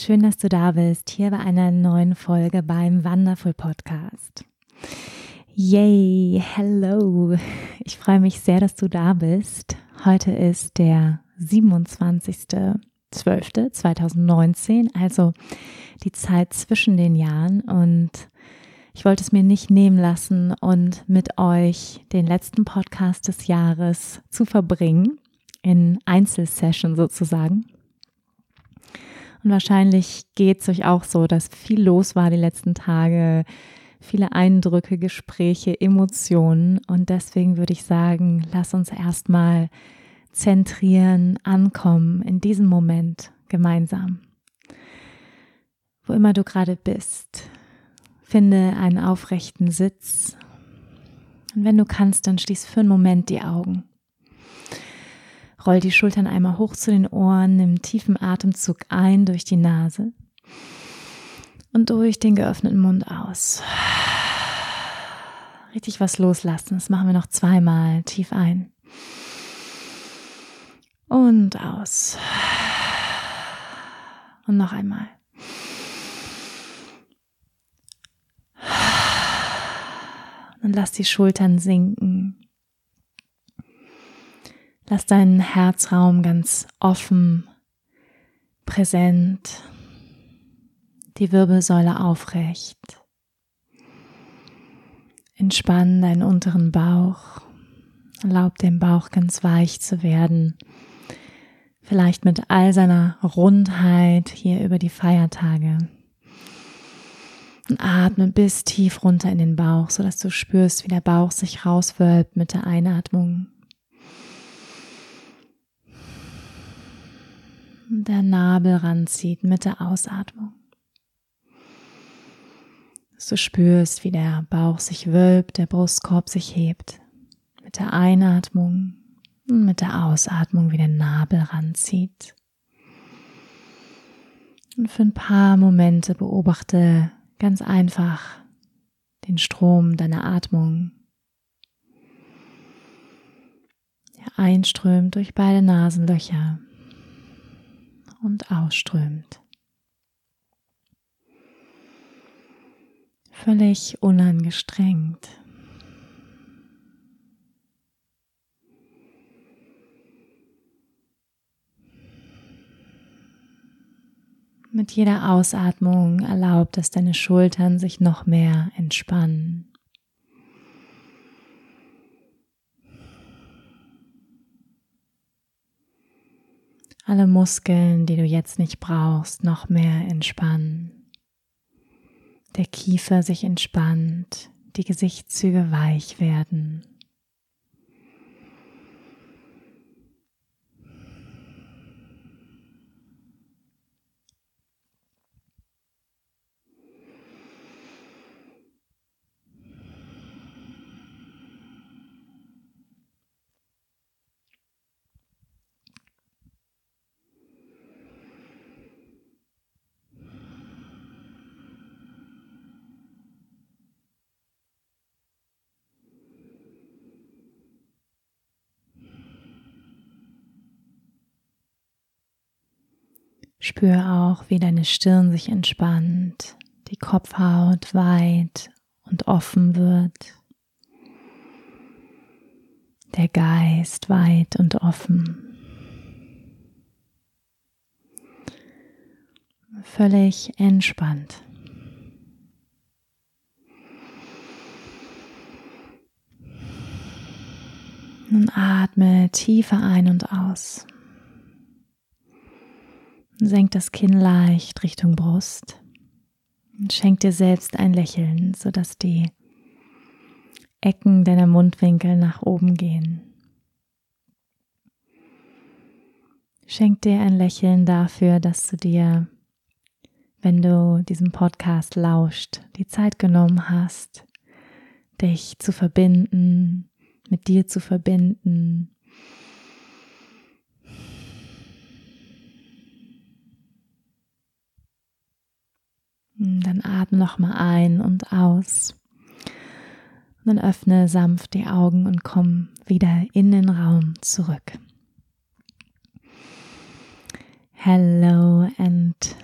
Schön, dass du da bist, hier bei einer neuen Folge beim Wonderful Podcast. Yay, hello. Ich freue mich sehr, dass du da bist. Heute ist der 27.12.2019, also die Zeit zwischen den Jahren und ich wollte es mir nicht nehmen lassen und mit euch den letzten Podcast des Jahres zu verbringen, in Einzelsession sozusagen. Und wahrscheinlich geht es euch auch so, dass viel los war die letzten Tage, viele Eindrücke, Gespräche, Emotionen. Und deswegen würde ich sagen, lass uns erstmal zentrieren, ankommen in diesem Moment gemeinsam. Wo immer du gerade bist, finde einen aufrechten Sitz. Und wenn du kannst, dann schließ für einen Moment die Augen. Roll die Schultern einmal hoch zu den Ohren, nimm tiefen Atemzug ein durch die Nase und durch den geöffneten Mund aus. Richtig was loslassen. Das machen wir noch zweimal. Tief ein. Und aus. Und noch einmal. Und lass die Schultern sinken. Lass deinen Herzraum ganz offen, präsent, die Wirbelsäule aufrecht. Entspann deinen unteren Bauch, erlaub dem Bauch ganz weich zu werden, vielleicht mit all seiner Rundheit hier über die Feiertage. Und atme bis tief runter in den Bauch, so dass du spürst, wie der Bauch sich rauswölbt mit der Einatmung der Nabel ranzieht mit der Ausatmung. Dass du spürst, wie der Bauch sich wölbt, der Brustkorb sich hebt. Mit der Einatmung und mit der Ausatmung, wie der Nabel ranzieht. Und für ein paar Momente beobachte ganz einfach den Strom deiner Atmung. Der einströmt durch beide Nasenlöcher und ausströmt. Völlig unangestrengt. Mit jeder Ausatmung erlaubt dass deine Schultern sich noch mehr entspannen. Alle Muskeln, die du jetzt nicht brauchst, noch mehr entspannen. Der Kiefer sich entspannt, die Gesichtszüge weich werden. Spür auch, wie deine Stirn sich entspannt, die Kopfhaut weit und offen wird, der Geist weit und offen. Völlig entspannt. Nun atme tiefer ein und aus. Senk das Kinn leicht Richtung Brust und schenk dir selbst ein Lächeln, sodass die Ecken deiner Mundwinkel nach oben gehen. Schenk dir ein Lächeln dafür, dass du dir, wenn du diesem Podcast lauscht, die Zeit genommen hast, dich zu verbinden, mit dir zu verbinden, Dann atme noch mal ein und aus. Und dann öffne sanft die Augen und komm wieder in den Raum zurück. Hello and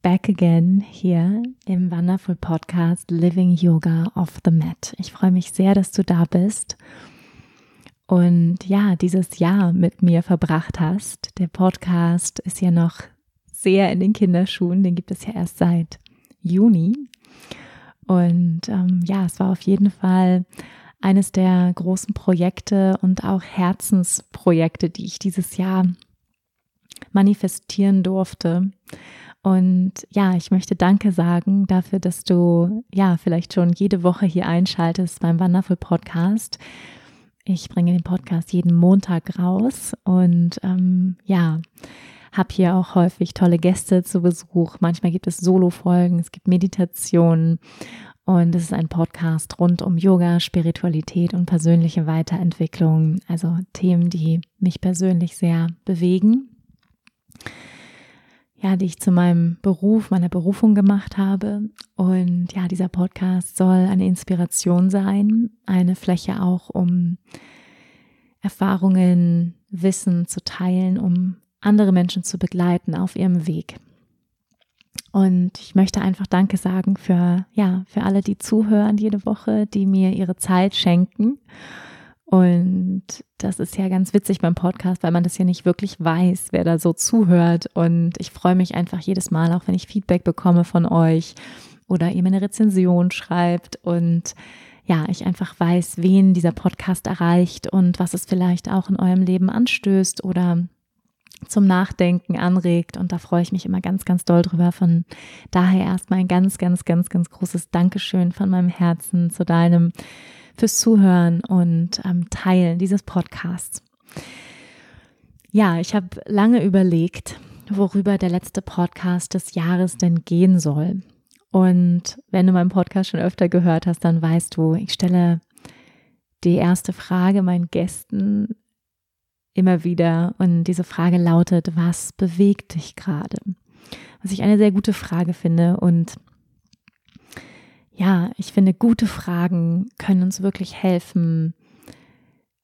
back again hier im Wonderful Podcast Living Yoga off the Mat. Ich freue mich sehr, dass du da bist und ja, dieses Jahr mit mir verbracht hast. Der Podcast ist ja noch sehr in den Kinderschuhen, den gibt es ja erst seit Juni. Und ähm, ja, es war auf jeden Fall eines der großen Projekte und auch Herzensprojekte, die ich dieses Jahr manifestieren durfte. Und ja, ich möchte Danke sagen dafür, dass du ja vielleicht schon jede Woche hier einschaltest beim Wonderful Podcast. Ich bringe den Podcast jeden Montag raus und ähm, ja, habe hier auch häufig tolle Gäste zu Besuch. Manchmal gibt es Solo-Folgen, es gibt Meditationen und es ist ein Podcast rund um Yoga, Spiritualität und persönliche Weiterentwicklung. Also Themen, die mich persönlich sehr bewegen ja, die ich zu meinem Beruf, meiner Berufung gemacht habe. Und ja, dieser Podcast soll eine Inspiration sein, eine Fläche auch, um Erfahrungen, Wissen zu teilen, um andere Menschen zu begleiten auf ihrem Weg. Und ich möchte einfach Danke sagen für, ja, für alle, die zuhören jede Woche, die mir ihre Zeit schenken und das ist ja ganz witzig beim Podcast, weil man das ja nicht wirklich weiß, wer da so zuhört. Und ich freue mich einfach jedes Mal, auch wenn ich Feedback bekomme von euch oder ihr mir eine Rezension schreibt und ja, ich einfach weiß, wen dieser Podcast erreicht und was es vielleicht auch in eurem Leben anstößt oder zum Nachdenken anregt. Und da freue ich mich immer ganz, ganz doll drüber. Von daher erstmal ein ganz, ganz, ganz, ganz großes Dankeschön von meinem Herzen zu deinem fürs Zuhören und ähm, Teilen dieses Podcasts. Ja, ich habe lange überlegt, worüber der letzte Podcast des Jahres denn gehen soll. Und wenn du meinen Podcast schon öfter gehört hast, dann weißt du, ich stelle die erste Frage meinen Gästen immer wieder. Und diese Frage lautet, was bewegt dich gerade? Was ich eine sehr gute Frage finde und ja, ich finde, gute Fragen können uns wirklich helfen,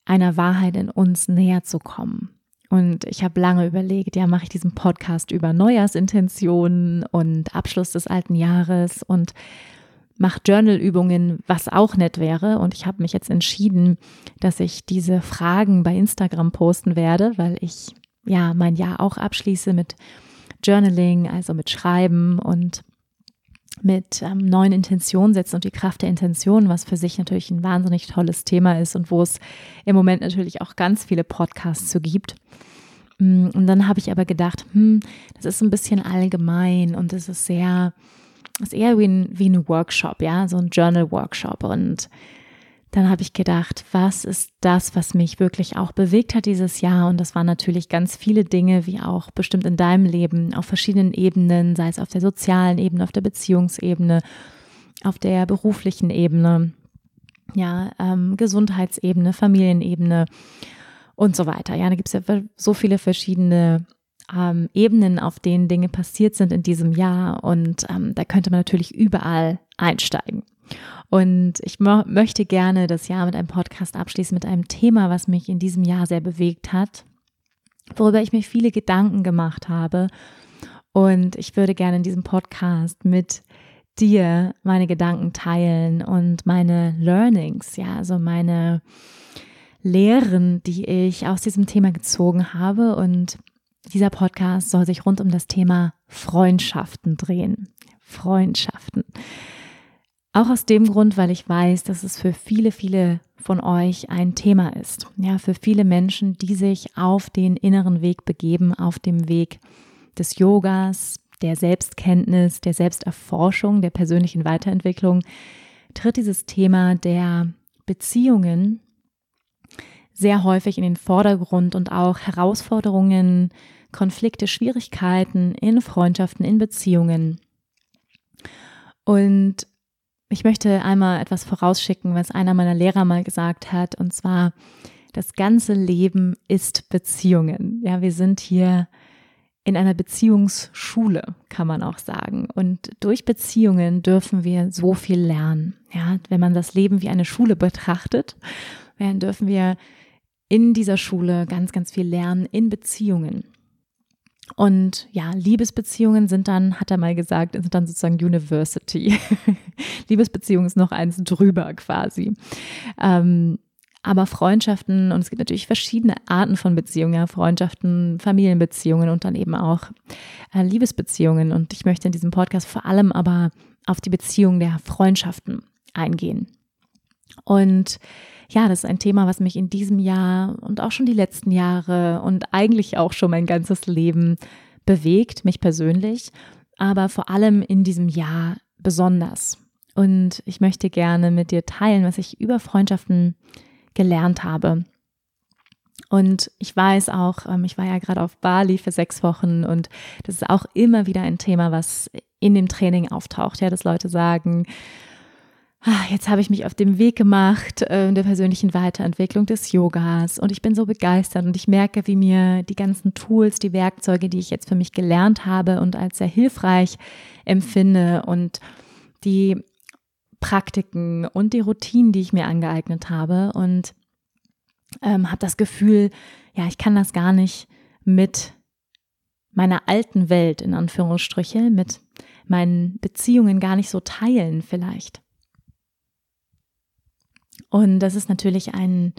einer Wahrheit in uns näher zu kommen. Und ich habe lange überlegt, ja, mache ich diesen Podcast über Neujahrsintentionen und Abschluss des alten Jahres und mache Journalübungen, was auch nett wäre. Und ich habe mich jetzt entschieden, dass ich diese Fragen bei Instagram posten werde, weil ich ja mein Jahr auch abschließe mit Journaling, also mit Schreiben und mit ähm, neuen Intentionen setzen und die Kraft der Intention, was für sich natürlich ein wahnsinnig tolles Thema ist und wo es im Moment natürlich auch ganz viele Podcasts zu gibt. Mm, und dann habe ich aber gedacht, hm, das ist ein bisschen allgemein und es ist sehr, ist eher wie ein, wie ein Workshop, ja, so ein Journal-Workshop. Und dann habe ich gedacht, was ist das, was mich wirklich auch bewegt hat dieses Jahr? Und das waren natürlich ganz viele Dinge, wie auch bestimmt in deinem Leben, auf verschiedenen Ebenen, sei es auf der sozialen Ebene, auf der Beziehungsebene, auf der beruflichen Ebene, ja, ähm, Gesundheitsebene, Familienebene und so weiter. Ja, da gibt es ja so viele verschiedene ähm, Ebenen, auf denen Dinge passiert sind in diesem Jahr. Und ähm, da könnte man natürlich überall einsteigen. Und ich möchte gerne das Jahr mit einem Podcast abschließen, mit einem Thema, was mich in diesem Jahr sehr bewegt hat, worüber ich mir viele Gedanken gemacht habe. Und ich würde gerne in diesem Podcast mit dir meine Gedanken teilen und meine Learnings, ja, also meine Lehren, die ich aus diesem Thema gezogen habe. Und dieser Podcast soll sich rund um das Thema Freundschaften drehen. Freundschaften. Auch aus dem Grund, weil ich weiß, dass es für viele, viele von euch ein Thema ist. Ja, für viele Menschen, die sich auf den inneren Weg begeben, auf dem Weg des Yogas, der Selbstkenntnis, der Selbsterforschung, der persönlichen Weiterentwicklung, tritt dieses Thema der Beziehungen sehr häufig in den Vordergrund und auch Herausforderungen Konflikte, Schwierigkeiten in Freundschaften, in Beziehungen. Und ich möchte einmal etwas vorausschicken, was einer meiner Lehrer mal gesagt hat, und zwar, das ganze Leben ist Beziehungen. Ja, wir sind hier in einer Beziehungsschule, kann man auch sagen. Und durch Beziehungen dürfen wir so viel lernen. Ja, wenn man das Leben wie eine Schule betrachtet, dann dürfen wir in dieser Schule ganz, ganz viel lernen in Beziehungen. Und ja, Liebesbeziehungen sind dann, hat er mal gesagt, sind dann sozusagen University. Liebesbeziehung ist noch eins drüber quasi. Ähm, aber Freundschaften, und es gibt natürlich verschiedene Arten von Beziehungen, ja, Freundschaften, Familienbeziehungen und dann eben auch äh, Liebesbeziehungen. Und ich möchte in diesem Podcast vor allem aber auf die Beziehung der Freundschaften eingehen. Und ja, das ist ein Thema, was mich in diesem Jahr und auch schon die letzten Jahre und eigentlich auch schon mein ganzes Leben bewegt, mich persönlich, aber vor allem in diesem Jahr besonders. Und ich möchte gerne mit dir teilen, was ich über Freundschaften gelernt habe. Und ich weiß auch, ähm, ich war ja gerade auf Bali für sechs Wochen und das ist auch immer wieder ein Thema, was in dem Training auftaucht, ja, dass Leute sagen, jetzt habe ich mich auf dem Weg gemacht äh, in der persönlichen Weiterentwicklung des Yogas und ich bin so begeistert und ich merke, wie mir die ganzen Tools, die Werkzeuge, die ich jetzt für mich gelernt habe und als sehr hilfreich empfinde und die Praktiken und die Routinen, die ich mir angeeignet habe und ähm, habe das Gefühl, ja, ich kann das gar nicht mit meiner alten Welt in Anführungsstriche, mit meinen Beziehungen gar nicht so teilen vielleicht. Und das ist natürlich ein,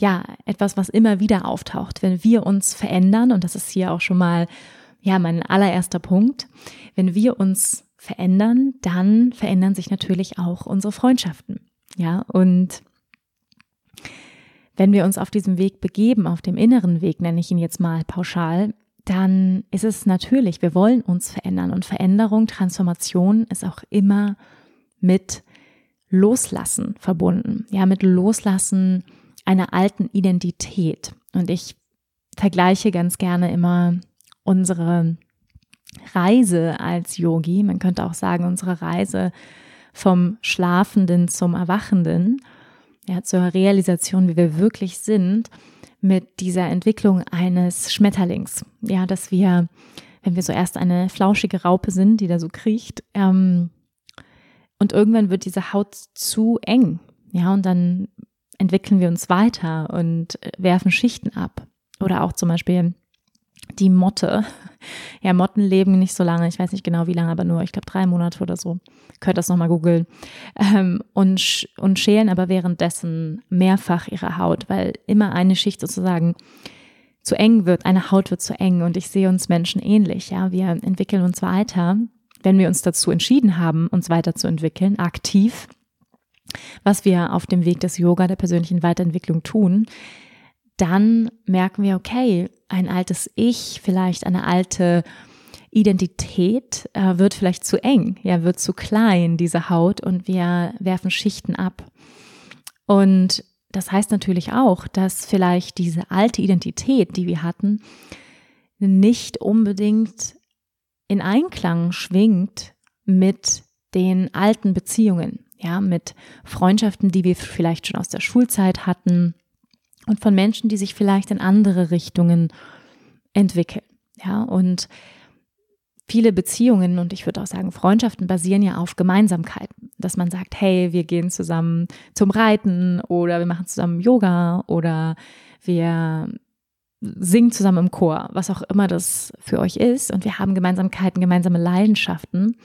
ja, etwas, was immer wieder auftaucht, wenn wir uns verändern, und das ist hier auch schon mal, ja, mein allererster Punkt, wenn wir uns verändern, dann verändern sich natürlich auch unsere Freundschaften. Ja, und wenn wir uns auf diesem Weg begeben, auf dem inneren Weg, nenne ich ihn jetzt mal pauschal, dann ist es natürlich, wir wollen uns verändern. Und Veränderung, Transformation ist auch immer mit Loslassen verbunden. Ja, mit Loslassen einer alten Identität. Und ich vergleiche ganz gerne immer unsere Reise als Yogi, man könnte auch sagen, unsere Reise vom Schlafenden zum Erwachenden, ja, zur Realisation, wie wir wirklich sind, mit dieser Entwicklung eines Schmetterlings. Ja, dass wir, wenn wir so erst eine flauschige Raupe sind, die da so kriecht, ähm, und irgendwann wird diese Haut zu eng. Ja, und dann entwickeln wir uns weiter und werfen Schichten ab. Oder auch zum Beispiel die Motte. Ja, Motten leben nicht so lange, ich weiß nicht genau wie lange, aber nur, ich glaube, drei Monate oder so. Könnt das nochmal googeln. Ähm, und, und schälen aber währenddessen mehrfach ihre Haut, weil immer eine Schicht sozusagen zu eng wird, eine Haut wird zu eng und ich sehe uns Menschen ähnlich, ja, wir entwickeln uns weiter, wenn wir uns dazu entschieden haben, uns weiterzuentwickeln, aktiv, was wir auf dem Weg des Yoga, der persönlichen Weiterentwicklung tun, dann merken wir, okay, ein altes Ich, vielleicht eine alte Identität äh, wird vielleicht zu eng, ja, wird zu klein, diese Haut, und wir werfen Schichten ab. Und das heißt natürlich auch, dass vielleicht diese alte Identität, die wir hatten, nicht unbedingt in Einklang schwingt mit den alten Beziehungen, ja, mit Freundschaften, die wir vielleicht schon aus der Schulzeit hatten, und von Menschen, die sich vielleicht in andere Richtungen entwickeln. Ja, und viele Beziehungen und ich würde auch sagen Freundschaften basieren ja auf Gemeinsamkeiten, dass man sagt, hey, wir gehen zusammen zum Reiten oder wir machen zusammen Yoga oder wir singen zusammen im Chor, was auch immer das für euch ist und wir haben Gemeinsamkeiten, gemeinsame Leidenschaften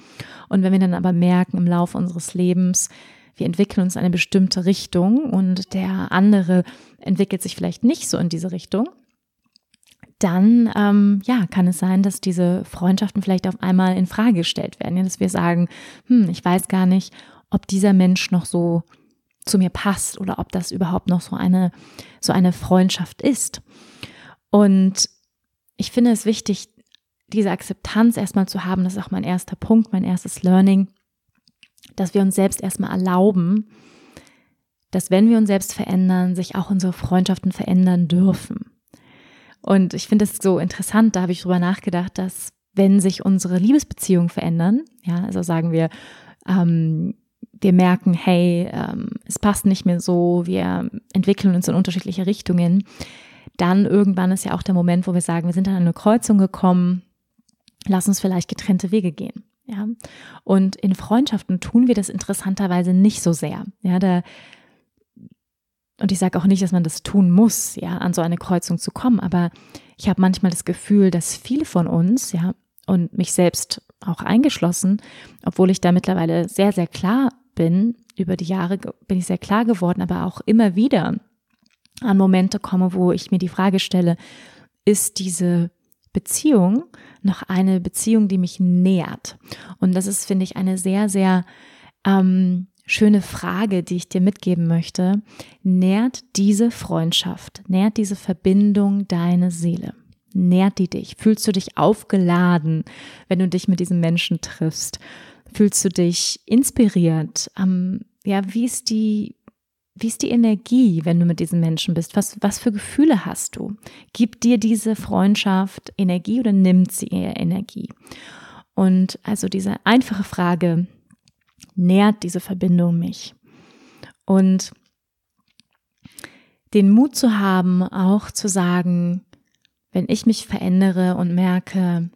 und wenn wir dann aber merken im Laufe unseres Lebens, wir entwickeln uns in eine bestimmte Richtung und der andere entwickelt sich vielleicht nicht so in diese Richtung, dann ähm, ja, kann es sein, dass diese Freundschaften vielleicht auf einmal in Frage gestellt werden. Ja, dass wir sagen, hm, ich weiß gar nicht, ob dieser Mensch noch so zu mir passt oder ob das überhaupt noch so eine, so eine Freundschaft ist. Und ich finde es wichtig, diese Akzeptanz erstmal zu haben. Das ist auch mein erster Punkt, mein erstes Learning dass wir uns selbst erstmal erlauben, dass wenn wir uns selbst verändern, sich auch unsere Freundschaften verändern dürfen. Und ich finde es so interessant, da habe ich drüber nachgedacht, dass wenn sich unsere Liebesbeziehungen verändern, ja, also sagen wir, ähm, wir merken, hey, ähm, es passt nicht mehr so, wir entwickeln uns in unterschiedliche Richtungen, dann irgendwann ist ja auch der Moment, wo wir sagen, wir sind an eine Kreuzung gekommen, lass uns vielleicht getrennte Wege gehen. Ja, und in Freundschaften tun wir das interessanterweise nicht so sehr. Ja, da, und ich sage auch nicht, dass man das tun muss, ja, an so eine Kreuzung zu kommen, aber ich habe manchmal das Gefühl, dass viele von uns, ja, und mich selbst auch eingeschlossen, obwohl ich da mittlerweile sehr, sehr klar bin, über die Jahre bin ich sehr klar geworden, aber auch immer wieder an Momente komme, wo ich mir die Frage stelle, ist diese Beziehung noch eine Beziehung, die mich nährt? Und das ist, finde ich, eine sehr, sehr ähm, schöne Frage, die ich dir mitgeben möchte. Nährt diese Freundschaft, nährt diese Verbindung deine Seele? Nährt die dich? Fühlst du dich aufgeladen, wenn du dich mit diesem Menschen triffst? Fühlst du dich inspiriert? Ähm, ja, wie ist die, wie ist die Energie, wenn du mit diesen Menschen bist? Was, was für Gefühle hast du? Gibt dir diese Freundschaft Energie oder nimmt sie eher Energie? Und also diese einfache Frage, nährt diese Verbindung mich? Und den Mut zu haben, auch zu sagen, wenn ich mich verändere und merke,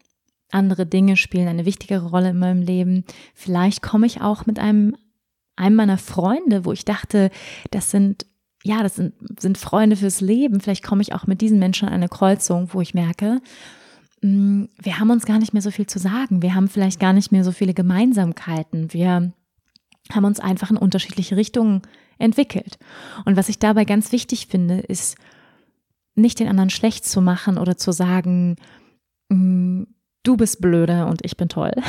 andere Dinge spielen eine wichtigere Rolle in meinem Leben, vielleicht komme ich auch mit einem einem meiner Freunde, wo ich dachte, das sind ja, das sind, sind Freunde fürs Leben. Vielleicht komme ich auch mit diesen Menschen an eine Kreuzung, wo ich merke, mm, wir haben uns gar nicht mehr so viel zu sagen. Wir haben vielleicht gar nicht mehr so viele Gemeinsamkeiten. Wir haben uns einfach in unterschiedliche Richtungen entwickelt. Und was ich dabei ganz wichtig finde, ist nicht den anderen schlecht zu machen oder zu sagen, mm, du bist blöde und ich bin toll.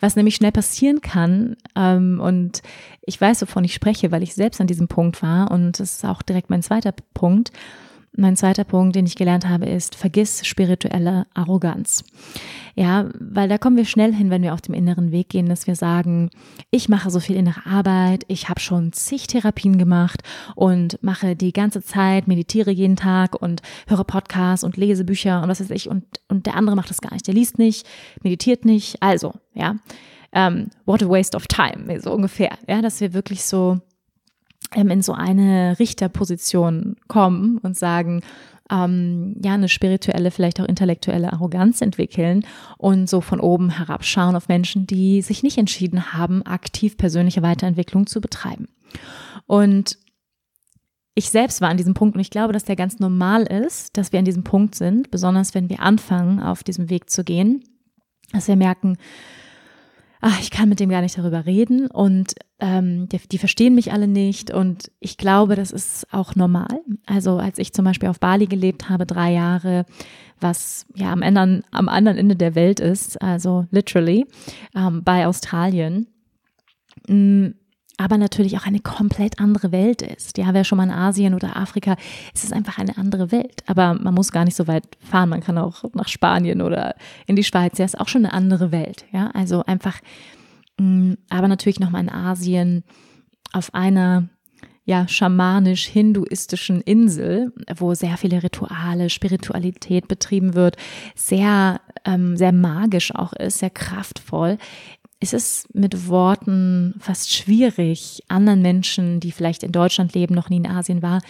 Was nämlich schnell passieren kann, ähm, und ich weiß, wovon ich spreche, weil ich selbst an diesem Punkt war, und das ist auch direkt mein zweiter Punkt, mein zweiter Punkt, den ich gelernt habe, ist, vergiss spirituelle Arroganz. Ja, weil da kommen wir schnell hin, wenn wir auf dem inneren Weg gehen, dass wir sagen, ich mache so viel innere Arbeit, ich habe schon zig Therapien gemacht und mache die ganze Zeit, meditiere jeden Tag und höre Podcasts und lese Bücher und was weiß ich. Und, und der andere macht das gar nicht, der liest nicht, meditiert nicht, also, ja, um, ähm, what a waste of time, so ungefähr, ja, dass wir wirklich so in so eine Richterposition kommen und sagen, ähm, ja, eine spirituelle, vielleicht auch intellektuelle Arroganz entwickeln und so von oben herabschauen auf Menschen, die sich nicht entschieden haben, aktiv persönliche Weiterentwicklung zu betreiben. Und ich selbst war an diesem Punkt und ich glaube, dass der ganz normal ist, dass wir an diesem Punkt sind, besonders wenn wir anfangen, auf diesem Weg zu gehen, dass wir merken, ach, ich kann mit dem gar nicht darüber reden und ähm, die, die verstehen mich alle nicht und ich glaube, das ist auch normal. Also als ich zum Beispiel auf Bali gelebt habe, drei Jahre, was ja am anderen, am anderen Ende der Welt ist, also literally, ähm, bei Australien, mh, mm, aber natürlich auch eine komplett andere Welt ist. Ja, wer schon mal in Asien oder Afrika, es ist einfach eine andere Welt. Aber man muss gar nicht so weit fahren. Man kann auch nach Spanien oder in die Schweiz. Ja, ist auch schon eine andere Welt. Ja, also einfach, mm, aber natürlich nochmal in Asien auf einer ja, schamanisch-hinduistischen Insel, wo sehr viele Rituale, Spiritualität betrieben wird, sehr, ähm, sehr magisch auch ist, sehr kraftvoll ist es mit Worten fast schwierig, anderen Menschen, die vielleicht in Deutschland leben, noch nie in Asien war,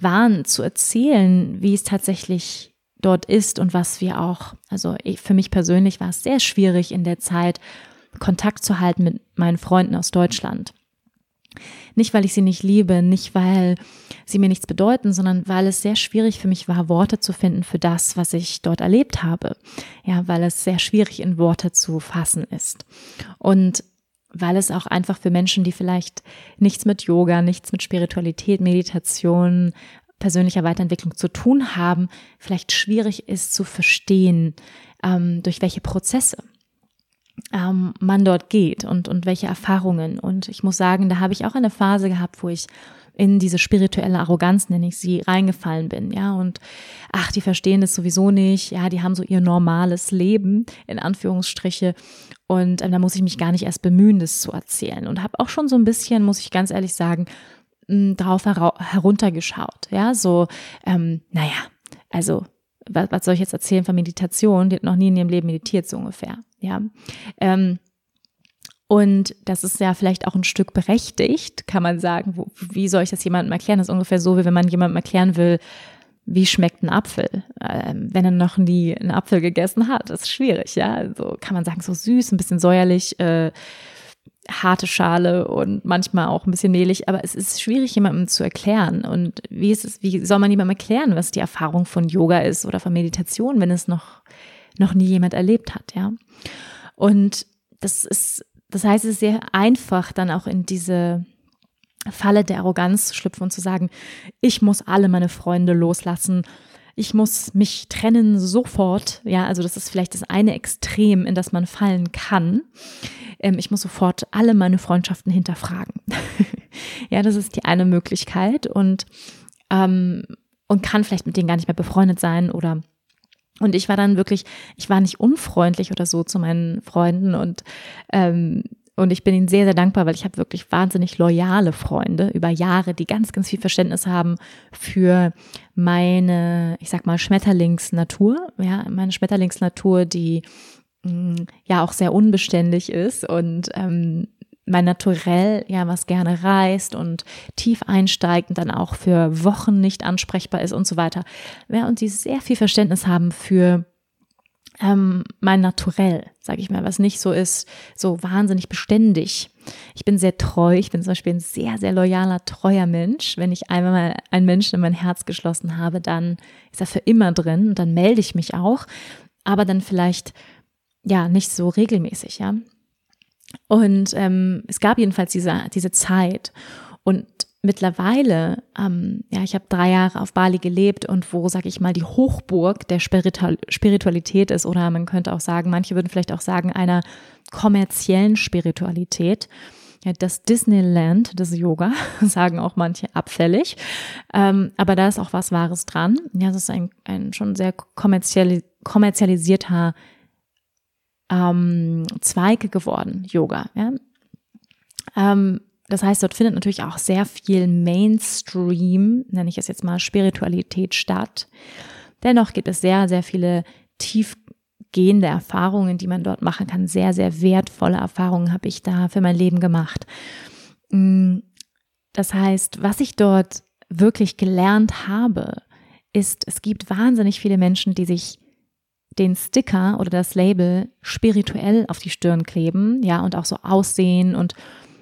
waren, zu erzählen, wie es tatsächlich dort ist und was wir auch, also ich, für mich persönlich war es sehr schwierig in der Zeit, Kontakt zu halten mit meinen Freunden aus Deutschland. Nicht, weil ich sie nicht liebe, nicht, weil sie mir nichts bedeuten, sondern weil es sehr schwierig für mich war, Worte zu finden für das, was ich dort erlebt habe. Ja, weil es sehr schwierig in Worte zu fassen ist. Und weil es auch einfach für Menschen, die vielleicht nichts mit Yoga, nichts mit Spiritualität, Meditation, persönlicher Weiterentwicklung zu tun haben, vielleicht schwierig ist zu verstehen, ähm, durch welche Prozesse ähm, man dort geht und, und welche Erfahrungen. Und ich muss sagen, da habe ich auch eine Phase gehabt, wo ich in diese spirituelle Arroganz, nenne ich sie, reingefallen bin, ja, und ach, die verstehen das sowieso nicht, ja, die haben so ihr normales Leben, in Anführungsstriche, und äh, da muss ich mich gar nicht erst bemühen, das zu erzählen. Und habe auch schon so ein bisschen, muss ich ganz ehrlich sagen, mh, darauf heruntergeschaut, ja, so, ähm, naja, also was, was soll ich jetzt erzählen von Meditation? Die hat noch nie in ihrem Leben meditiert, so ungefähr. Ja. Ähm, und das ist ja vielleicht auch ein Stück berechtigt, kann man sagen. Wo, wie soll ich das jemandem erklären? Das ist ungefähr so, wie wenn man jemandem erklären will, wie schmeckt ein Apfel, ähm, wenn er noch nie einen Apfel gegessen hat. Das ist schwierig, ja. Also kann man sagen, so süß, ein bisschen säuerlich, äh, harte Schale und manchmal auch ein bisschen mehlig, aber es ist schwierig, jemandem zu erklären. Und wie ist es, wie soll man jemandem erklären, was die Erfahrung von Yoga ist oder von Meditation, wenn es noch, noch nie jemand erlebt hat, ja? Und das ist das heißt, es ist sehr einfach, dann auch in diese Falle der Arroganz zu schlüpfen und zu sagen, ich muss alle meine Freunde loslassen, ich muss mich trennen sofort. Ja, also das ist vielleicht das eine Extrem, in das man fallen kann. Ähm, ich muss sofort alle meine Freundschaften hinterfragen. ja, das ist die eine Möglichkeit und, ähm, und kann vielleicht mit denen gar nicht mehr befreundet sein oder und ich war dann wirklich, ich war nicht unfreundlich oder so zu meinen Freunden und ähm, und ich bin ihnen sehr, sehr dankbar, weil ich habe wirklich wahnsinnig loyale Freunde über Jahre, die ganz, ganz viel Verständnis haben für meine, ich sag mal, Schmetterlingsnatur. Ja, meine Schmetterlingsnatur, die mh, mm, ja auch sehr unbeständig ist und ähm, mein Naturell, ja, was gerne reist und tief einsteigt und dann auch für Wochen nicht ansprechbar ist und so weiter. Ja, und die sehr viel Verständnis haben für ähm, mein Naturell, sage ich mal, was nicht so ist, so wahnsinnig beständig. Ich bin sehr treu, ich bin zum Beispiel ein sehr, sehr loyaler, treuer Mensch. Wenn ich einmal mal einen Menschen in mein Herz geschlossen habe, dann ist er für immer drin und dann melde ich mich auch, aber dann vielleicht ja nicht so regelmäßig, ja. Und ähm, es gab jedenfalls diese, diese Zeit. Und mittlerweile, ähm, ja, ich habe drei Jahre auf Bali gelebt und wo, sag ich mal, die Hochburg der Spiritual Spiritualität ist, oder man könnte auch sagen, manche würden vielleicht auch sagen, einer kommerziellen Spiritualität. Ja, das Disneyland des Yoga, sagen auch manche abfällig. Ähm, aber da ist auch was Wahres dran. Ja, das ist ein, ein schon sehr kommerziali kommerzialisierter ähm, Zweige geworden, Yoga. Ja? Ähm, das heißt, dort findet natürlich auch sehr viel Mainstream, nenne ich es jetzt mal, Spiritualität statt. Dennoch gibt es sehr, sehr viele tiefgehende Erfahrungen, die man dort machen kann. Sehr, sehr wertvolle Erfahrungen habe ich da für mein Leben gemacht. Mm, das heißt, was ich dort wirklich gelernt habe, ist, es gibt wahnsinnig viele Menschen, die sich den Sticker oder das Label spirituell auf die Stirn kleben, ja, und auch so aussehen und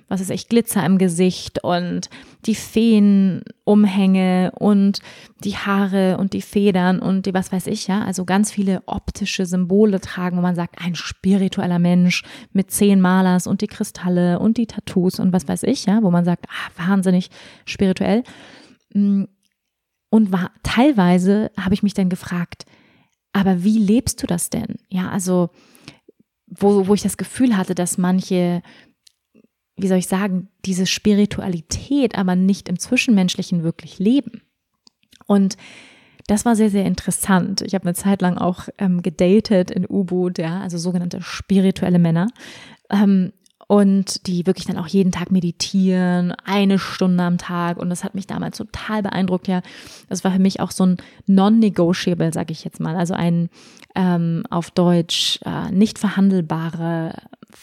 was ist echt Glitzer im Gesicht und die Feenumhänge und die Haare und die Federn und die was weiß ich, ja, also ganz viele optische Symbole tragen, wo man sagt, ein spiritueller Mensch mit zehn Malers und die Kristalle und die Tattoos und was weiß ich, ja, wo man sagt, ah, wahnsinnig spirituell. Mm, und war, teilweise habe ich mich dann gefragt, aber wie lebst du das denn? Ja, also wo, wo ich das Gefühl hatte, dass manche, wie soll ich sagen, diese Spiritualität aber nicht im Zwischenmenschlichen wirklich leben. Und das war sehr, sehr interessant. Ich habe eine Zeit lang auch ähm, gedatet in U-Boot, ja, also sogenannte spirituelle Männer. Ähm, und die wirklich dann auch jeden Tag meditieren, eine Stunde am Tag. Und das hat mich damals total beeindruckt. Ja, das war für mich auch so ein non-negotiable, sage ich jetzt mal, also ein ähm, auf Deutsch äh, nicht verhandelbare,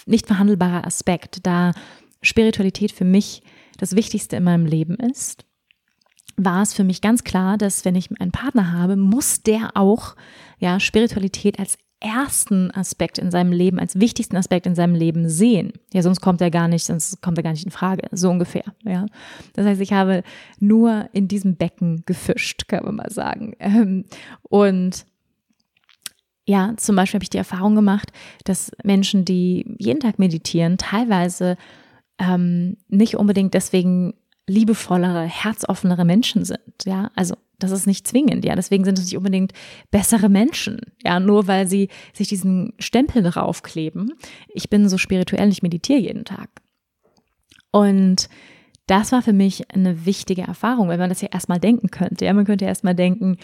nicht verhandelbarer Aspekt, da Spiritualität für mich das Wichtigste in meinem Leben ist war es für mich ganz klar, dass wenn ich einen Partner habe, muss der auch ja Spiritualität als ersten Aspekt in seinem Leben, als wichtigsten Aspekt in seinem Leben sehen. Ja, sonst kommt er gar nicht, sonst kommt er gar nicht in Frage, so ungefähr. Ja, das heißt, ich habe nur in diesem Becken gefischt, kann man mal sagen. Ähm, und ja, zum Beispiel habe ich die Erfahrung gemacht, dass Menschen, die jeden Tag meditieren, teilweise ähm, nicht unbedingt deswegen liebevollere, herzoffenere Menschen sind. Ja, also das ist nicht zwingend, ja. Deswegen sind es nicht unbedingt bessere Menschen, ja, nur weil sie sich diesen Stempel draufkleben. Ich bin so spirituell, ich meditiere jeden Tag. Und das war für mich eine wichtige Erfahrung, weil man das ja erstmal denken könnte. Ja, man könnte erstmal denken,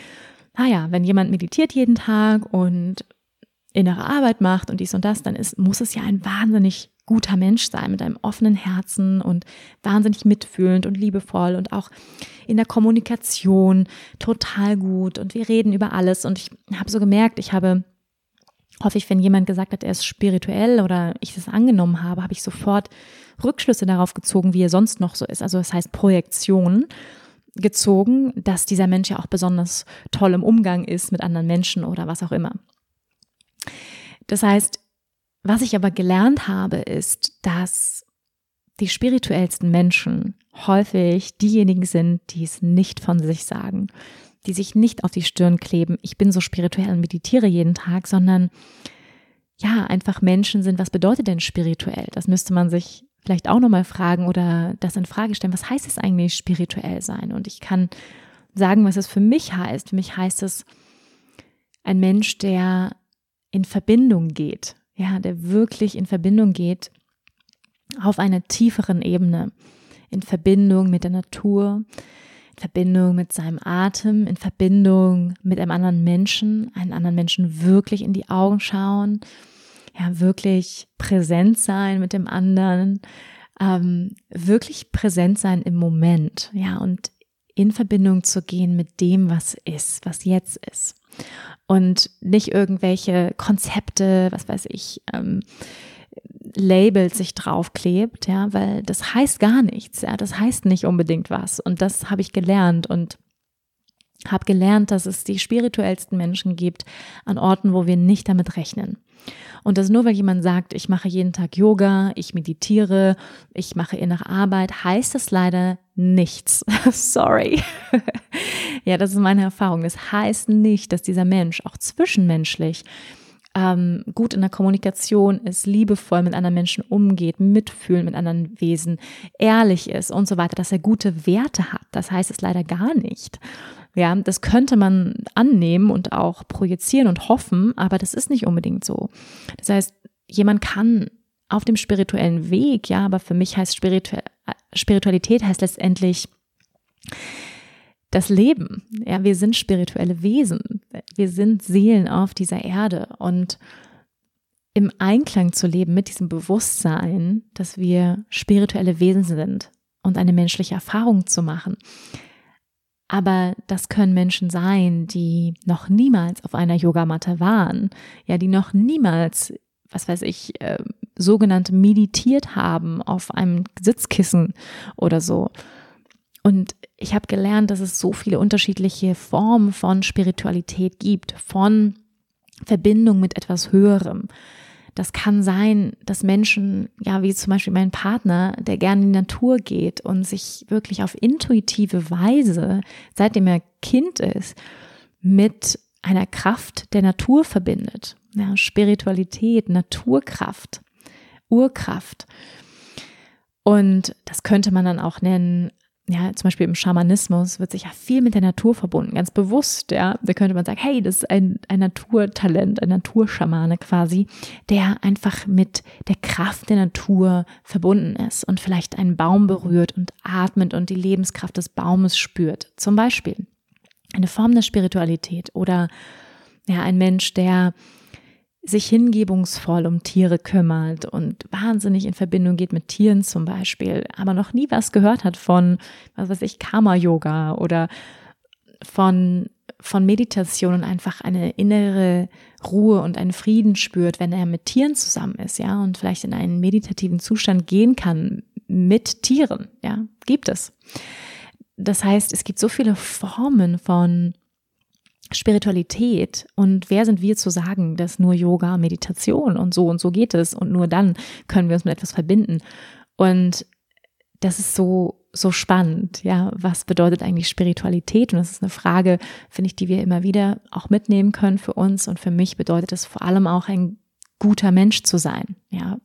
naja, wenn jemand meditiert jeden Tag und innere Arbeit macht und dies und das, dann ist, muss es ja ein wahnsinnig guter Mensch sein mit einem offenen Herzen und wahnsinnig mitfühlend und liebevoll und auch in der Kommunikation total gut und wir reden über alles und ich habe so gemerkt, ich habe häufig, wenn jemand gesagt hat, er ist spirituell oder ich das angenommen habe, habe ich sofort Rückschlüsse darauf gezogen, wie er sonst noch so ist. Also das heißt Projektion gezogen, dass dieser Mensch ja auch besonders toll im Umgang ist mit anderen Menschen oder was auch immer. Das heißt, was ich aber gelernt habe, ist, dass die spirituellsten Menschen häufig diejenigen sind, die es nicht von sich sagen, die sich nicht auf die Stirn kleben, ich bin so spirituell und meditiere jeden Tag, sondern ja, einfach Menschen sind, was bedeutet denn spirituell? Das müsste man sich vielleicht auch nochmal fragen oder das in Frage stellen. Was heißt es eigentlich spirituell sein? Und ich kann sagen, was es für mich heißt. Für mich heißt es ein Mensch, der in Verbindung geht, ja, der wirklich in Verbindung geht auf einer tieferen Ebene, in Verbindung mit der Natur, in Verbindung mit seinem Atem, in Verbindung mit einem anderen Menschen, einen anderen Menschen wirklich in die Augen schauen, ja, wirklich präsent sein mit dem anderen, ähm, wirklich präsent sein im Moment, ja, und in Verbindung zu gehen mit dem, was ist, was jetzt ist und nicht irgendwelche Konzepte, was weiß ich, ähm, Labels sich draufklebt, ja, weil das heißt gar nichts, ja, das heißt nicht unbedingt was. Und das habe ich gelernt und habe gelernt, dass es die spirituellsten Menschen gibt an Orten, wo wir nicht damit rechnen. Und das nur, weil jemand sagt, ich mache jeden Tag Yoga, ich meditiere, ich mache innere Arbeit, heißt das leider nichts. Sorry. ja, das ist meine Erfahrung. Das heißt nicht, dass dieser Mensch auch zwischenmenschlich ähm, gut in der Kommunikation ist, liebevoll mit anderen Menschen umgeht, mitfühlen mit anderen Wesen, ehrlich ist und so weiter, dass er gute Werte hat. Das heißt es leider gar nicht. Ja, das könnte man annehmen und auch projizieren und hoffen, aber das ist nicht unbedingt so. Das heißt, jemand kann auf dem spirituellen Weg, ja, aber für mich heißt Spiritu Spiritualität heißt letztendlich das Leben. Ja, wir sind spirituelle Wesen. Wir sind Seelen auf dieser Erde und im Einklang zu leben mit diesem Bewusstsein, dass wir spirituelle Wesen sind und eine menschliche Erfahrung zu machen, aber das können Menschen sein, die noch niemals auf einer Yogamatte waren, ja, die noch niemals, was weiß ich, äh, sogenannt meditiert haben auf einem Sitzkissen oder so. Und ich habe gelernt, dass es so viele unterschiedliche Formen von Spiritualität gibt, von Verbindung mit etwas Höherem. Das kann sein, dass Menschen, ja, wie zum Beispiel mein Partner, der gerne in die Natur geht und sich wirklich auf intuitive Weise, seitdem er Kind ist, mit einer Kraft der Natur verbindet. Ja, Spiritualität, Naturkraft, Urkraft. Und das könnte man dann auch nennen, ja, zum Beispiel im Schamanismus wird sich ja viel mit der Natur verbunden, ganz bewusst, ja. Da könnte man sagen, hey, das ist ein, ein Naturtalent, ein Naturschamane quasi, der einfach mit der Kraft der Natur verbunden ist und vielleicht einen Baum berührt und atmet und die Lebenskraft des Baumes spürt. Zum Beispiel eine Form der Spiritualität oder ja, ein Mensch, der sich hingebungsvoll um Tiere kümmert und wahnsinnig in Verbindung geht mit Tieren zum Beispiel, aber noch nie was gehört hat von, was weiß ich, Karma-Yoga oder von, von Meditation und einfach eine innere Ruhe und einen Frieden spürt, wenn er mit Tieren zusammen ist, ja, und vielleicht in einen meditativen Zustand gehen kann mit Tieren, ja, gibt es. Das heißt, es gibt so viele Formen von Spiritualität und wer sind wir zu sagen, dass nur Yoga, Meditation und so und so geht es und nur dann können wir uns mit etwas verbinden. Und das ist so, so spannend. Ja, was bedeutet eigentlich Spiritualität? Und das ist eine Frage, finde ich, die wir immer wieder auch mitnehmen können für uns. Und für mich bedeutet es vor allem auch ein guter Mensch zu sein. Ja,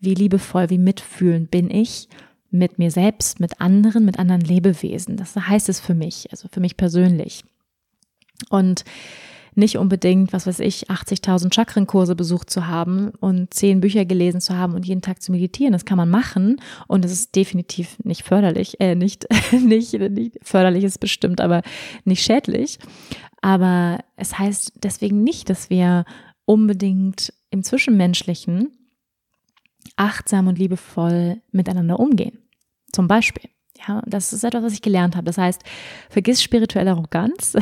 wie liebevoll, wie mitfühlend bin ich mit mir selbst, mit anderen, mit anderen Lebewesen. Das heißt es für mich, also für mich persönlich. Und nicht unbedingt, was weiß ich, 80.000 Chakrenkurse besucht zu haben und zehn Bücher gelesen zu haben und jeden Tag zu meditieren. Das kann man machen und es ist definitiv nicht förderlich, äh, nicht, nicht, nicht förderlich ist bestimmt, aber nicht schädlich. Aber es heißt deswegen nicht, dass wir unbedingt im Zwischenmenschlichen achtsam und liebevoll miteinander umgehen. Zum Beispiel. Ja, das ist etwas, was ich gelernt habe. Das heißt, vergiss spirituelle Arroganz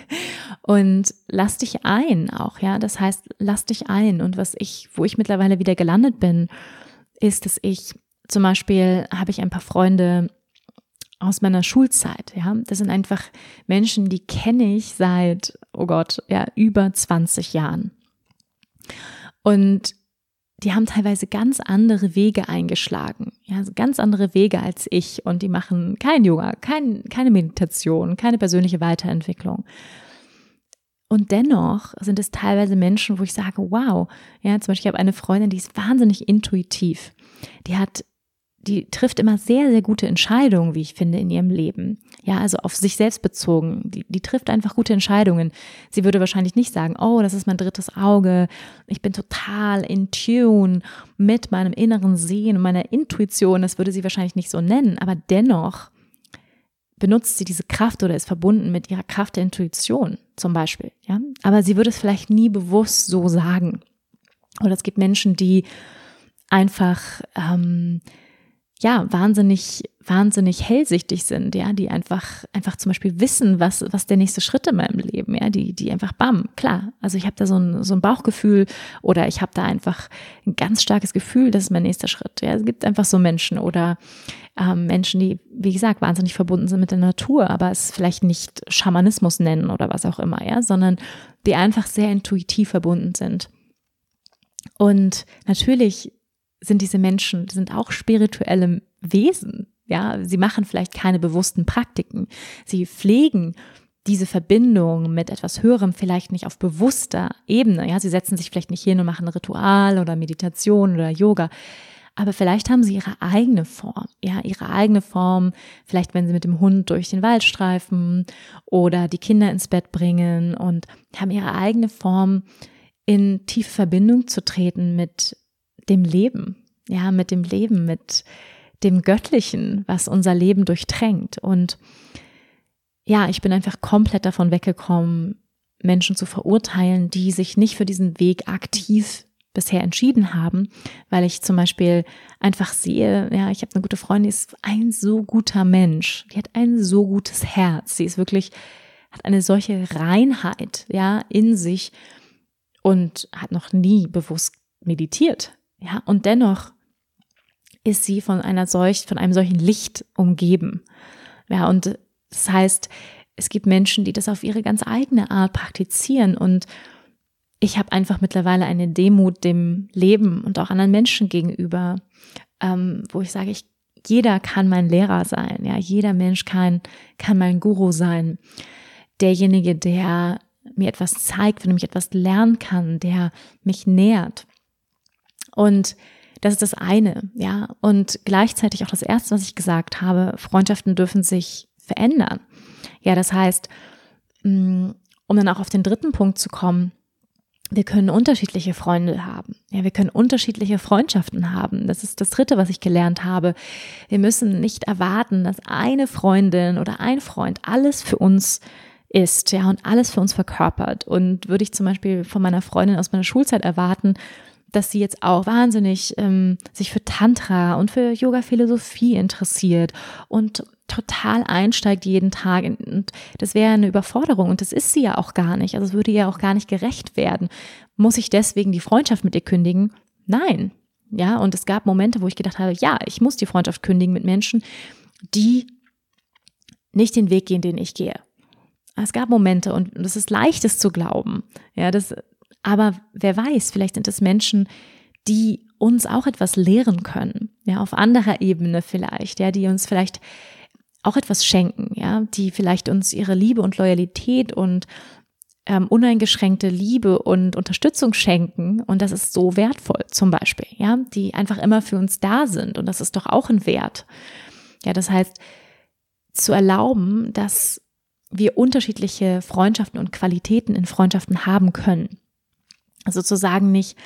und lass dich ein auch, ja. Das heißt, lass dich ein. Und was ich, wo ich mittlerweile wieder gelandet bin, ist, dass ich zum Beispiel habe ich ein paar Freunde aus meiner Schulzeit, ja. Das sind einfach Menschen, die kenne ich seit, oh Gott, ja, über 20 Jahren. Und die haben teilweise ganz andere Wege eingeschlagen, ja, ganz andere Wege als ich und die machen kein Yoga, kein, keine Meditation, keine persönliche Weiterentwicklung. Und dennoch sind es teilweise Menschen, wo ich sage, wow, ja, zum Beispiel ich habe eine Freundin, die ist wahnsinnig intuitiv. Die hat die trifft immer sehr, sehr gute Entscheidungen, wie ich finde, in ihrem Leben. Ja, also auf sich selbst bezogen. Die, die trifft einfach gute Entscheidungen. Sie würde wahrscheinlich nicht sagen, oh, das ist mein drittes Auge. Ich bin total in Tune mit meinem inneren Sehen und meiner Intuition. Das würde sie wahrscheinlich nicht so nennen. Aber dennoch benutzt sie diese Kraft oder ist verbunden mit ihrer Kraft der Intuition zum Beispiel. Ja, aber sie würde es vielleicht nie bewusst so sagen. Oder es gibt Menschen, die einfach, ähm, ja, wahnsinnig, wahnsinnig hellsichtig sind, ja, die einfach, einfach zum Beispiel wissen, was, was der nächste Schritt in meinem Leben, ja, die, die einfach bam, klar. Also ich habe da so ein, so ein Bauchgefühl oder ich habe da einfach ein ganz starkes Gefühl, das ist mein nächster Schritt. Ja, es gibt einfach so Menschen oder ähm, Menschen, die, wie gesagt, wahnsinnig verbunden sind mit der Natur, aber es vielleicht nicht Schamanismus nennen oder was auch immer, ja, sondern die einfach sehr intuitiv verbunden sind. Und natürlich sind diese Menschen, sind auch spirituelle Wesen. Ja, sie machen vielleicht keine bewussten Praktiken. Sie pflegen diese Verbindung mit etwas Höherem vielleicht nicht auf bewusster Ebene. Ja, sie setzen sich vielleicht nicht hin und machen ein Ritual oder Meditation oder Yoga. Aber vielleicht haben sie ihre eigene Form, ja, ihre eigene Form. Vielleicht, wenn sie mit dem Hund durch den Wald streifen oder die Kinder ins Bett bringen und haben ihre eigene Form, in tiefe Verbindung zu treten mit dem Leben, ja, mit dem Leben, mit dem Göttlichen, was unser Leben durchtränkt. Und ja, ich bin einfach komplett davon weggekommen, Menschen zu verurteilen, die sich nicht für diesen Weg aktiv bisher entschieden haben, weil ich zum Beispiel einfach sehe, ja, ich habe eine gute Freundin, die ist ein so guter Mensch, die hat ein so gutes Herz, sie ist wirklich, hat eine solche Reinheit, ja, in sich und hat noch nie bewusst meditiert, ja, und dennoch ist sie von einer solch, von einem solchen Licht umgeben. Ja, und das heißt, es gibt Menschen, die das auf ihre ganz eigene Art praktizieren und ich habe einfach mittlerweile eine Demut dem Leben und auch anderen Menschen gegenüber, ähm, wo ich sage, ich, jeder kann mein Lehrer sein, ja, jeder Mensch kann, kann mein Guru sein. Derjenige, der mir etwas zeigt, von dem ich etwas lernen kann, der mich nährt. Und das ist das eine, ja. Und gleichzeitig auch das erste, was ich gesagt habe, Freundschaften dürfen sich verändern. Ja, das heißt, mm, um dann auch auf den dritten Punkt zu kommen, wir können unterschiedliche Freunde haben. Ja, wir können unterschiedliche Freundschaften haben. Das ist das dritte, was ich gelernt habe. Wir müssen nicht erwarten, dass eine Freundin oder ein Freund alles für uns ist, ja, und alles für uns verkörpert. Und würde ich zum Beispiel von meiner Freundin aus meiner Schulzeit erwarten, dass sie jetzt auch wahnsinnig ähm, sich für Tantra und für Yoga-Philosophie interessiert und total einsteigt jeden Tag. Und das wäre eine Überforderung und das ist sie ja auch gar nicht. Also es würde ihr auch gar nicht gerecht werden. Muss ich deswegen die Freundschaft mit ihr kündigen? Nein. Ja, und es gab Momente, wo ich gedacht habe, ja, ich muss die Freundschaft kündigen mit Menschen, die nicht den Weg gehen, den ich gehe. Es gab Momente und es ist leichtes zu glauben. Ja, das aber wer weiß, vielleicht sind es Menschen, die uns auch etwas lehren können, ja, auf anderer Ebene vielleicht, ja, die uns vielleicht auch etwas schenken, ja, die vielleicht uns ihre Liebe und Loyalität und ähm, uneingeschränkte Liebe und Unterstützung schenken. Und das ist so wertvoll, zum Beispiel, ja, die einfach immer für uns da sind. Und das ist doch auch ein Wert. Ja, das heißt, zu erlauben, dass wir unterschiedliche Freundschaften und Qualitäten in Freundschaften haben können sozusagen nicht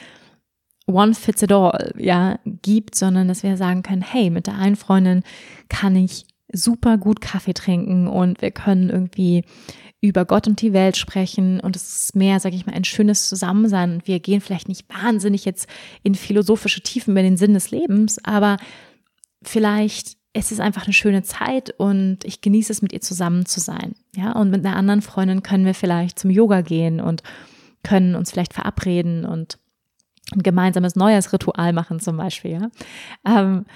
one fits it all, ja, gibt, sondern dass wir sagen können, hey, mit der einen Freundin kann ich super gut Kaffee trinken und wir können irgendwie über Gott und die Welt sprechen und es ist mehr, sage ich mal, ein schönes Zusammensein und wir gehen vielleicht nicht wahnsinnig jetzt in philosophische Tiefen über den Sinn des Lebens, aber vielleicht ist es einfach eine schöne Zeit und ich genieße es, mit ihr zusammen zu sein. Ja, und mit einer anderen Freundin können wir vielleicht zum Yoga gehen und können uns vielleicht verabreden und ein gemeinsames neues Ritual machen zum Beispiel. Ja? Ähm,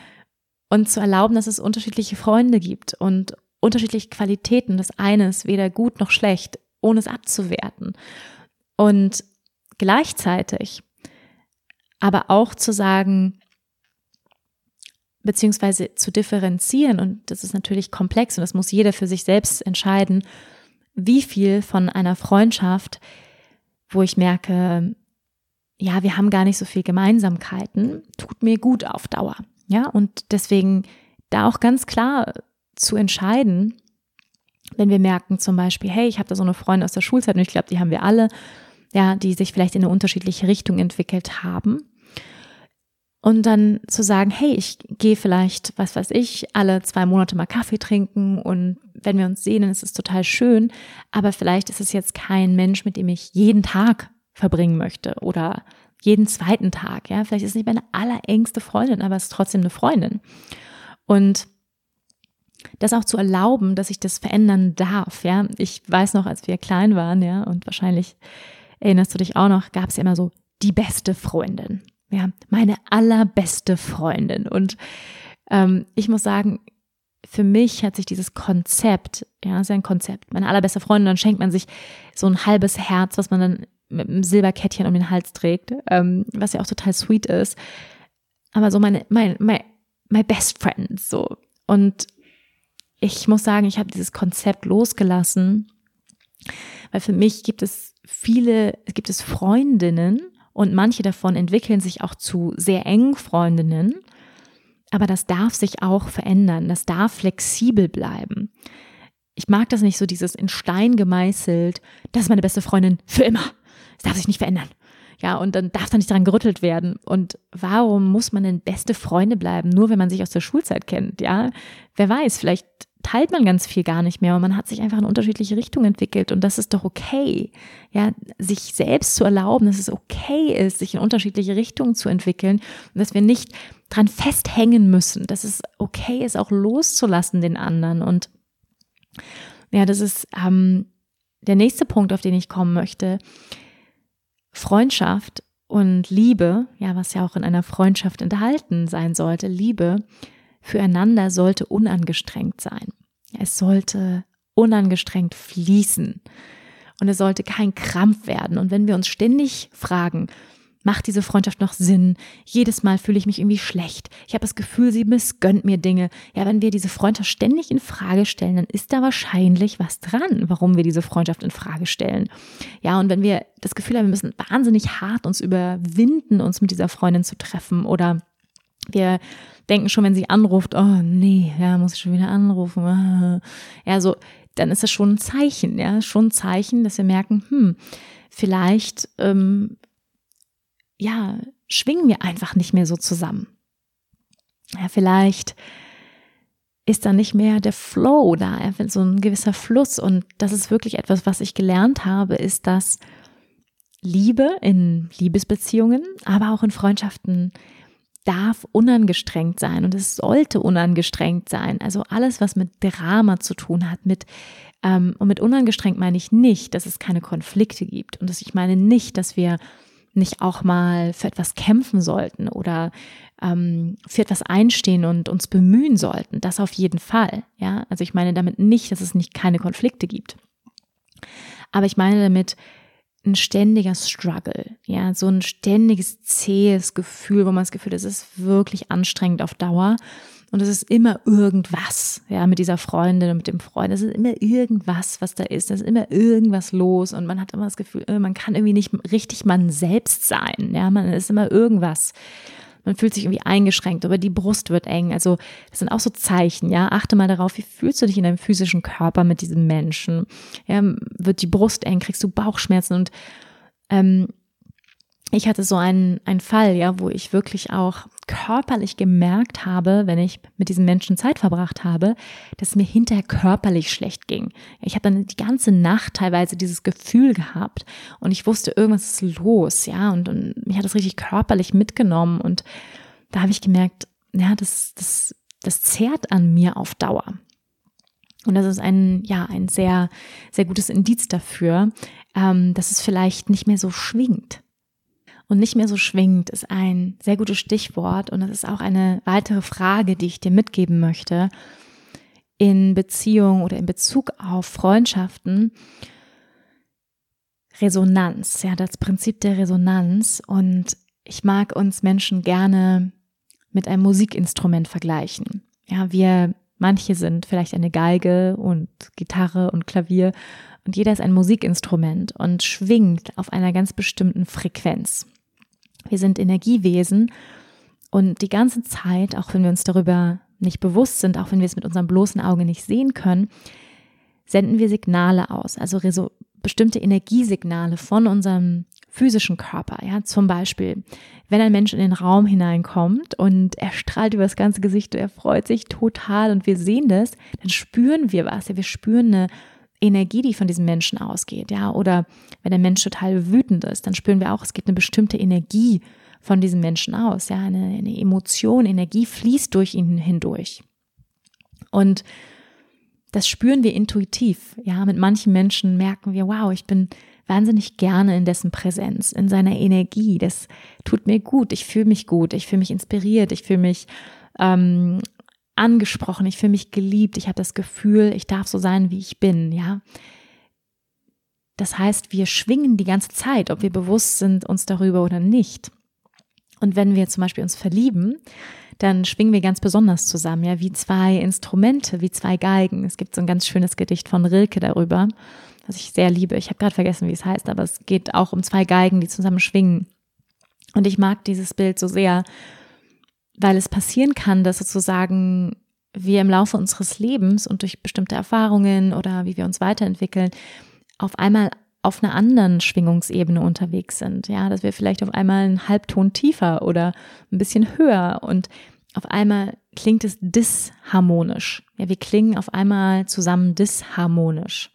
und zu erlauben, dass es unterschiedliche Freunde gibt und unterschiedliche Qualitäten. Das eine ist weder gut noch schlecht, ohne es abzuwerten. Und gleichzeitig aber auch zu sagen, beziehungsweise zu differenzieren, und das ist natürlich komplex und das muss jeder für sich selbst entscheiden, wie viel von einer Freundschaft, wo ich merke, ja, wir haben gar nicht so viel Gemeinsamkeiten, tut mir gut auf Dauer. Ja, und deswegen da auch ganz klar zu entscheiden, wenn wir merken zum Beispiel, hey, ich habe da so eine Freundin aus der Schulzeit und ich glaube, die haben wir alle, ja, die sich vielleicht in eine unterschiedliche Richtung entwickelt haben. Und dann zu sagen, hey, ich gehe vielleicht, was weiß ich, alle zwei Monate mal Kaffee trinken und wenn wir uns sehen, dann ist es total schön, aber vielleicht ist es jetzt kein Mensch, mit dem ich jeden Tag verbringen möchte oder jeden zweiten Tag, ja. Vielleicht ist es nicht meine allerengste Freundin, aber es ist trotzdem eine Freundin. Und das auch zu erlauben, dass ich das verändern darf, ja. Ich weiß noch, als wir klein waren, ja, und wahrscheinlich erinnerst du dich auch noch, gab es ja immer so die beste Freundin, ja, meine allerbeste Freundin. Und ähm, ich muss sagen, für mich hat sich dieses Konzept, ja, ist ja ein Konzept, meine allerbeste Freundin, dann schenkt man sich so ein halbes Herz, was man dann mit einem Silberkettchen um den Hals trägt, ähm, was ja auch total sweet ist. Aber so meine, mein, my, my best friend, so. Und ich muss sagen, ich habe dieses Konzept losgelassen, weil für mich gibt es viele, es gibt es Freundinnen und manche davon entwickeln sich auch zu sehr engen Freundinnen. Aber das darf sich auch verändern, das darf flexibel bleiben. Ich mag das nicht so, dieses in Stein gemeißelt, das ist meine beste Freundin für immer. Es darf sich nicht verändern. Ja, und dann darf da nicht dran gerüttelt werden. Und warum muss man denn beste Freunde bleiben, nur wenn man sich aus der Schulzeit kennt? Ja, wer weiß, vielleicht teilt man ganz viel gar nicht mehr und man hat sich einfach in unterschiedliche Richtungen entwickelt und das ist doch okay. Ja, sich selbst zu erlauben, dass es okay ist, sich in unterschiedliche Richtungen zu entwickeln und dass wir nicht dran festhängen müssen, dass es okay ist, auch loszulassen den anderen und ja, das ist ähm, der nächste Punkt, auf den ich kommen möchte. Freundschaft und Liebe, ja, was ja auch in einer Freundschaft enthalten sein sollte, Liebe füreinander sollte unangestrengt sein. Es sollte unangestrengt fließen und es sollte kein Krampf werden. Und wenn wir uns ständig fragen, macht diese Freundschaft noch Sinn? Jedes Mal fühle ich mich irgendwie schlecht. Ich habe das Gefühl, sie missgönnt mir Dinge. Ja, wenn wir diese Freundschaft ständig in Frage stellen, dann ist da wahrscheinlich was dran, warum wir diese Freundschaft in Frage stellen. Ja, und wenn wir das Gefühl haben, wir müssen wahnsinnig hart uns überwinden, uns mit dieser Freundin zu treffen oder wir denken schon, wenn sie anruft, oh nee, ja, muss ich schon wieder anrufen. Ja, so, dann ist das schon ein Zeichen, ja, schon ein Zeichen, dass wir merken, hm, vielleicht ähm, ja, schwingen wir einfach nicht mehr so zusammen. Ja, vielleicht ist da nicht mehr der Flow da, so ein gewisser Fluss. Und das ist wirklich etwas, was ich gelernt habe, ist, dass Liebe in Liebesbeziehungen, aber auch in Freundschaften darf unangestrengt sein und es sollte unangestrengt sein. Also alles, was mit Drama zu tun hat, mit ähm, und mit unangestrengt meine ich nicht, dass es keine Konflikte gibt und dass ich meine nicht, dass wir nicht auch mal für etwas kämpfen sollten oder ähm, für etwas einstehen und uns bemühen sollten. Das auf jeden Fall. Ja, also ich meine damit nicht, dass es nicht keine Konflikte gibt. Aber ich meine damit ein ständiger Struggle, ja, so ein ständiges zähes Gefühl, wo man das Gefühl, das ist wirklich anstrengend auf Dauer und es ist immer irgendwas, ja, mit dieser Freundin und mit dem Freund. Es ist immer irgendwas, was da ist. Es ist immer irgendwas los und man hat immer das Gefühl, äh, man kann irgendwie nicht richtig man selbst sein. Ja, man ist immer irgendwas. Man fühlt sich irgendwie eingeschränkt, aber die Brust wird eng. Also, das sind auch so Zeichen, ja. Achte mal darauf, wie fühlst du dich in deinem physischen Körper mit diesem Menschen? Ja, wird die Brust eng, kriegst du Bauchschmerzen und ähm, ich hatte so einen, einen Fall, ja, wo ich wirklich auch körperlich gemerkt habe, wenn ich mit diesen Menschen Zeit verbracht habe, dass es mir hinterher körperlich schlecht ging. Ich habe dann die ganze Nacht teilweise dieses Gefühl gehabt und ich wusste, irgendwas ist los, ja, und, und mich hat das richtig körperlich mitgenommen und da habe ich gemerkt, ja, das, das, das zehrt an mir auf Dauer. Und das ist ein, ja, ein sehr, sehr gutes Indiz dafür, ähm, dass es vielleicht nicht mehr so schwingt und nicht mehr so schwingt, ist ein sehr gutes Stichwort und das ist auch eine weitere Frage, die ich dir mitgeben möchte in Beziehung oder in Bezug auf Freundschaften. Resonanz, ja, das Prinzip der Resonanz und ich mag uns Menschen gerne mit einem Musikinstrument vergleichen. Ja, wir, manche sind vielleicht eine Geige und Gitarre und Klavier und jeder ist ein Musikinstrument und schwingt auf einer ganz bestimmten Frequenz. Wir sind Energiewesen und die ganze Zeit, auch wenn wir uns darüber nicht bewusst sind, auch wenn wir es mit unserem bloßen Auge nicht sehen können, senden wir Signale aus, also bestimmte Energiesignale von unserem physischen Körper. Ja, zum Beispiel, wenn ein Mensch in den Raum hineinkommt und er strahlt über das ganze Gesicht, er freut sich total und wir sehen das, dann spüren wir was. Ja, wir spüren eine Energie, die von diesem Menschen ausgeht, ja, oder wenn der Mensch total wütend ist, dann spüren wir auch, es gibt eine bestimmte Energie von diesem Menschen aus, ja, eine, eine Emotion, Energie fließt durch ihn hindurch. Und das spüren wir intuitiv, ja, mit manchen Menschen merken wir, wow, ich bin wahnsinnig gerne in dessen Präsenz, in seiner Energie, das tut mir gut, ich fühle mich gut, ich fühle mich inspiriert, ich fühle mich ähm, angesprochen, ich fühle mich geliebt, ich habe das Gefühl, ich darf so sein, wie ich bin, ja. Das heißt, wir schwingen die ganze Zeit, ob wir bewusst sind uns darüber oder nicht. Und wenn wir zum Beispiel uns verlieben, dann schwingen wir ganz besonders zusammen, ja, wie zwei Instrumente, wie zwei Geigen. Es gibt so ein ganz schönes Gedicht von Rilke darüber, was ich sehr liebe. Ich habe gerade vergessen, wie es heißt, aber es geht auch um zwei Geigen, die zusammen schwingen. Und ich mag dieses Bild so sehr, weil es passieren kann, dass sozusagen wir im Laufe unseres Lebens und durch bestimmte Erfahrungen oder wie wir uns weiterentwickeln, auf einmal auf einer anderen Schwingungsebene unterwegs sind. Ja, dass wir vielleicht auf einmal einen Halbton tiefer oder ein bisschen höher und auf einmal klingt es disharmonisch. Ja, wir klingen auf einmal zusammen disharmonisch.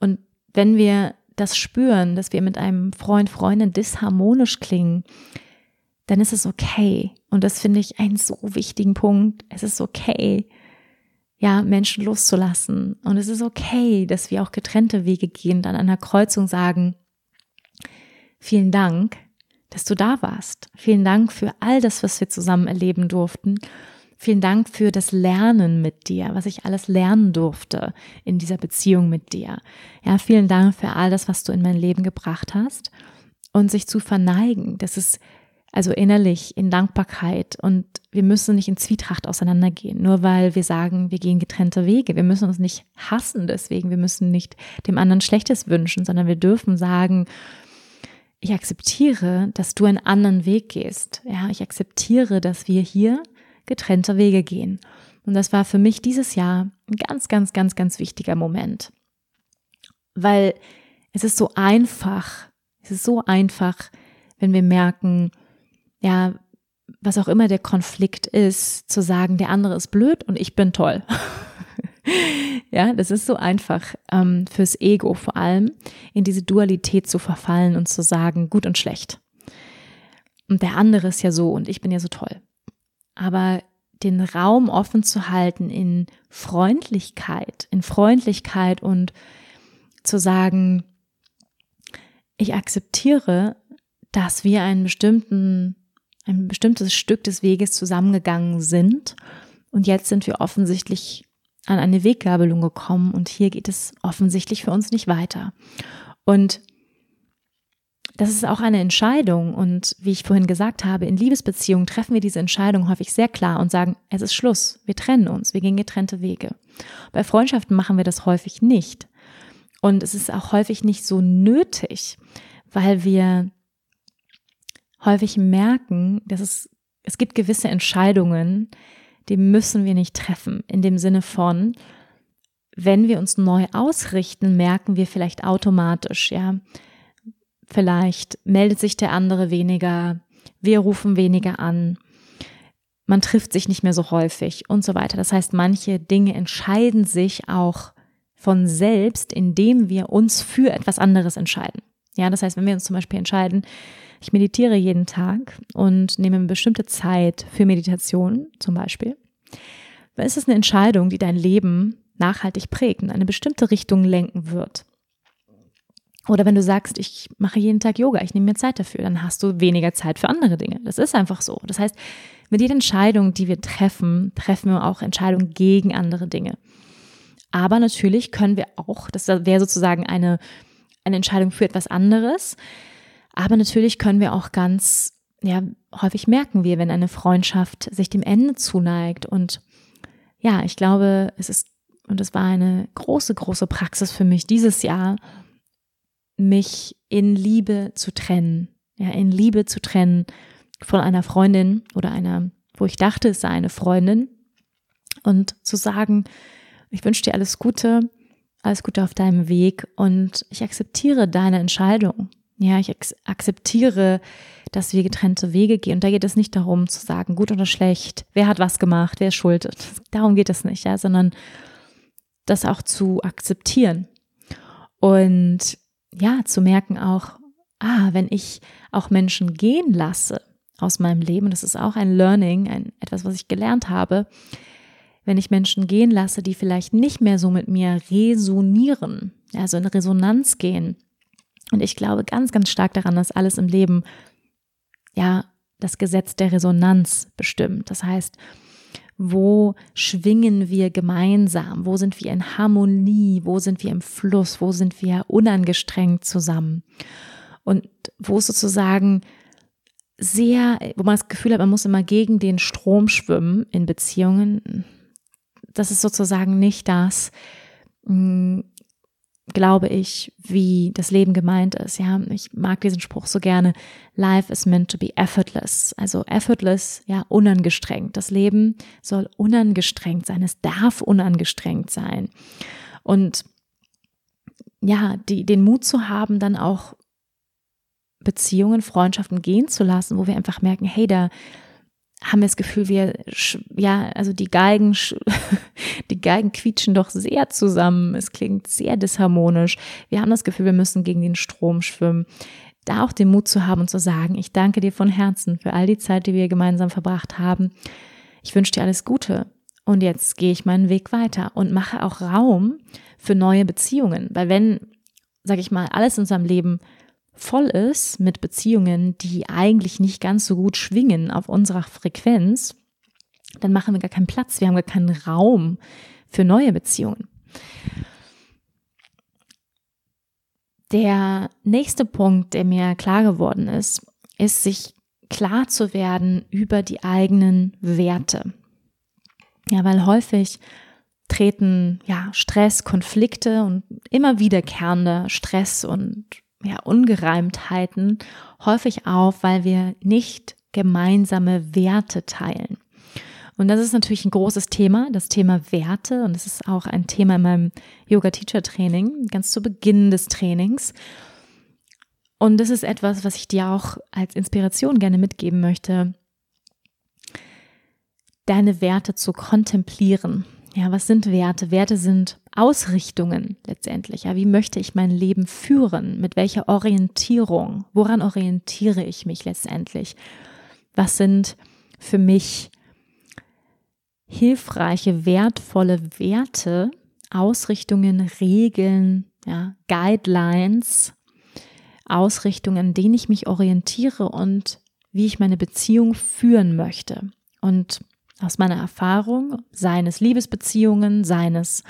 Und wenn wir das spüren, dass wir mit einem Freund, Freundin disharmonisch klingen, dann ist es okay. Und das finde ich einen so wichtigen Punkt. Es ist okay, ja, Menschen loszulassen. Und es ist okay, dass wir auch getrennte Wege gehen und an einer Kreuzung sagen, vielen Dank, dass du da warst. Vielen Dank für all das, was wir zusammen erleben durften. Vielen Dank für das Lernen mit dir, was ich alles lernen durfte in dieser Beziehung mit dir. Ja, vielen Dank für all das, was du in mein Leben gebracht hast und sich zu verneigen. Das ist also innerlich in Dankbarkeit und wir müssen nicht in Zwietracht auseinandergehen, nur weil wir sagen, wir gehen getrennte Wege. Wir müssen uns nicht hassen deswegen, wir müssen nicht dem anderen Schlechtes wünschen, sondern wir dürfen sagen, ich akzeptiere, dass du einen anderen Weg gehst. Ja, ich akzeptiere, dass wir hier getrennte Wege gehen. Und das war für mich dieses Jahr ein ganz, ganz, ganz, ganz wichtiger Moment. Weil es ist so einfach, es ist so einfach, wenn wir merken, ja, was auch immer der Konflikt ist, zu sagen, der andere ist blöd und ich bin toll. ja, das ist so einfach ähm, fürs Ego vor allem, in diese Dualität zu verfallen und zu sagen, gut und schlecht. Und der andere ist ja so und ich bin ja so toll. Aber den Raum offen zu halten in Freundlichkeit, in Freundlichkeit und zu sagen, ich akzeptiere, dass wir einen bestimmten ein bestimmtes Stück des Weges zusammengegangen sind. Und jetzt sind wir offensichtlich an eine Weggabelung gekommen und hier geht es offensichtlich für uns nicht weiter. Und das ist auch eine Entscheidung und wie ich vorhin gesagt habe, in Liebesbeziehungen treffen wir diese Entscheidung häufig sehr klar und sagen, es ist Schluss, wir trennen uns, wir gehen getrennte Wege. Bei Freundschaften machen wir das häufig nicht. Und es ist auch häufig nicht so nötig, weil wir häufig merken, dass es, es gibt gewisse Entscheidungen, die müssen wir nicht treffen. In dem Sinne von, wenn wir uns neu ausrichten, merken wir vielleicht automatisch, ja, vielleicht meldet sich der andere weniger, wir rufen weniger an, man trifft sich nicht mehr so häufig und so weiter. Das heißt, manche Dinge entscheiden sich auch von selbst, indem wir uns für etwas anderes entscheiden. Ja, das heißt, wenn wir uns zum Beispiel entscheiden, ich meditiere jeden Tag und nehme eine bestimmte Zeit für Meditation zum Beispiel, dann ist es eine Entscheidung, die dein Leben nachhaltig prägt und eine bestimmte Richtung lenken wird. Oder wenn du sagst, ich mache jeden Tag Yoga, ich nehme mir Zeit dafür, dann hast du weniger Zeit für andere Dinge. Das ist einfach so. Das heißt, mit jeder Entscheidung, die wir treffen, treffen wir auch Entscheidungen gegen andere Dinge. Aber natürlich können wir auch, das wäre sozusagen eine, eine Entscheidung für etwas anderes. Aber natürlich können wir auch ganz, ja, häufig merken wir, wenn eine Freundschaft sich dem Ende zuneigt. Und ja, ich glaube, es ist, und es war eine große, große Praxis für mich dieses Jahr, mich in Liebe zu trennen, ja, in Liebe zu trennen von einer Freundin oder einer, wo ich dachte, es sei eine Freundin und zu sagen, ich wünsche dir alles Gute, alles Gute auf deinem Weg und ich akzeptiere deine Entscheidung. Ja, ich akzeptiere, dass wir getrennte Wege gehen. Und da geht es nicht darum zu sagen, gut oder schlecht, wer hat was gemacht, wer ist schuld. Darum geht es nicht, ja, sondern das auch zu akzeptieren. Und ja, zu merken auch, ah, wenn ich auch Menschen gehen lasse aus meinem Leben, das ist auch ein Learning, ein, etwas, was ich gelernt habe, wenn ich Menschen gehen lasse, die vielleicht nicht mehr so mit mir resonieren, also in Resonanz gehen. Und ich glaube ganz, ganz stark daran, dass alles im Leben ja das Gesetz der Resonanz bestimmt. Das heißt, wo schwingen wir gemeinsam? Wo sind wir in Harmonie? Wo sind wir im Fluss? Wo sind wir unangestrengt zusammen? Und wo sozusagen sehr, wo man das Gefühl hat, man muss immer gegen den Strom schwimmen in Beziehungen. Das ist sozusagen nicht das, mm, glaube ich, wie das Leben gemeint ist. Ja, ich mag diesen Spruch so gerne. Life is meant to be effortless. Also effortless, ja, unangestrengt. Das Leben soll unangestrengt sein. Es darf unangestrengt sein. Und ja, die, den Mut zu haben, dann auch Beziehungen, Freundschaften gehen zu lassen, wo wir einfach merken, hey, da, haben wir das Gefühl, wir, ja, also die Geigen, die Geigen quietschen doch sehr zusammen. Es klingt sehr disharmonisch. Wir haben das Gefühl, wir müssen gegen den Strom schwimmen. Da auch den Mut zu haben und zu sagen, ich danke dir von Herzen für all die Zeit, die wir gemeinsam verbracht haben. Ich wünsche dir alles Gute. Und jetzt gehe ich meinen Weg weiter und mache auch Raum für neue Beziehungen. Weil wenn, sag ich mal, alles in unserem Leben voll ist mit Beziehungen, die eigentlich nicht ganz so gut schwingen auf unserer Frequenz, dann machen wir gar keinen Platz, wir haben gar keinen Raum für neue Beziehungen. Der nächste Punkt, der mir klar geworden ist, ist sich klar zu werden über die eigenen Werte. Ja, weil häufig treten ja Stress, Konflikte und immer wiederkehrender Stress und ja, Ungereimtheiten häufig auf, weil wir nicht gemeinsame Werte teilen. Und das ist natürlich ein großes Thema, das Thema Werte. Und es ist auch ein Thema in meinem Yoga-Teacher-Training, ganz zu Beginn des Trainings. Und das ist etwas, was ich dir auch als Inspiration gerne mitgeben möchte, deine Werte zu kontemplieren. Ja, was sind Werte? Werte sind Ausrichtungen letztendlich. Ja, wie möchte ich mein Leben führen? Mit welcher Orientierung? Woran orientiere ich mich letztendlich? Was sind für mich hilfreiche, wertvolle Werte, Ausrichtungen, Regeln, ja, Guidelines, Ausrichtungen, an denen ich mich orientiere und wie ich meine Beziehung führen möchte. Und aus meiner Erfahrung, seines Liebesbeziehungen, seines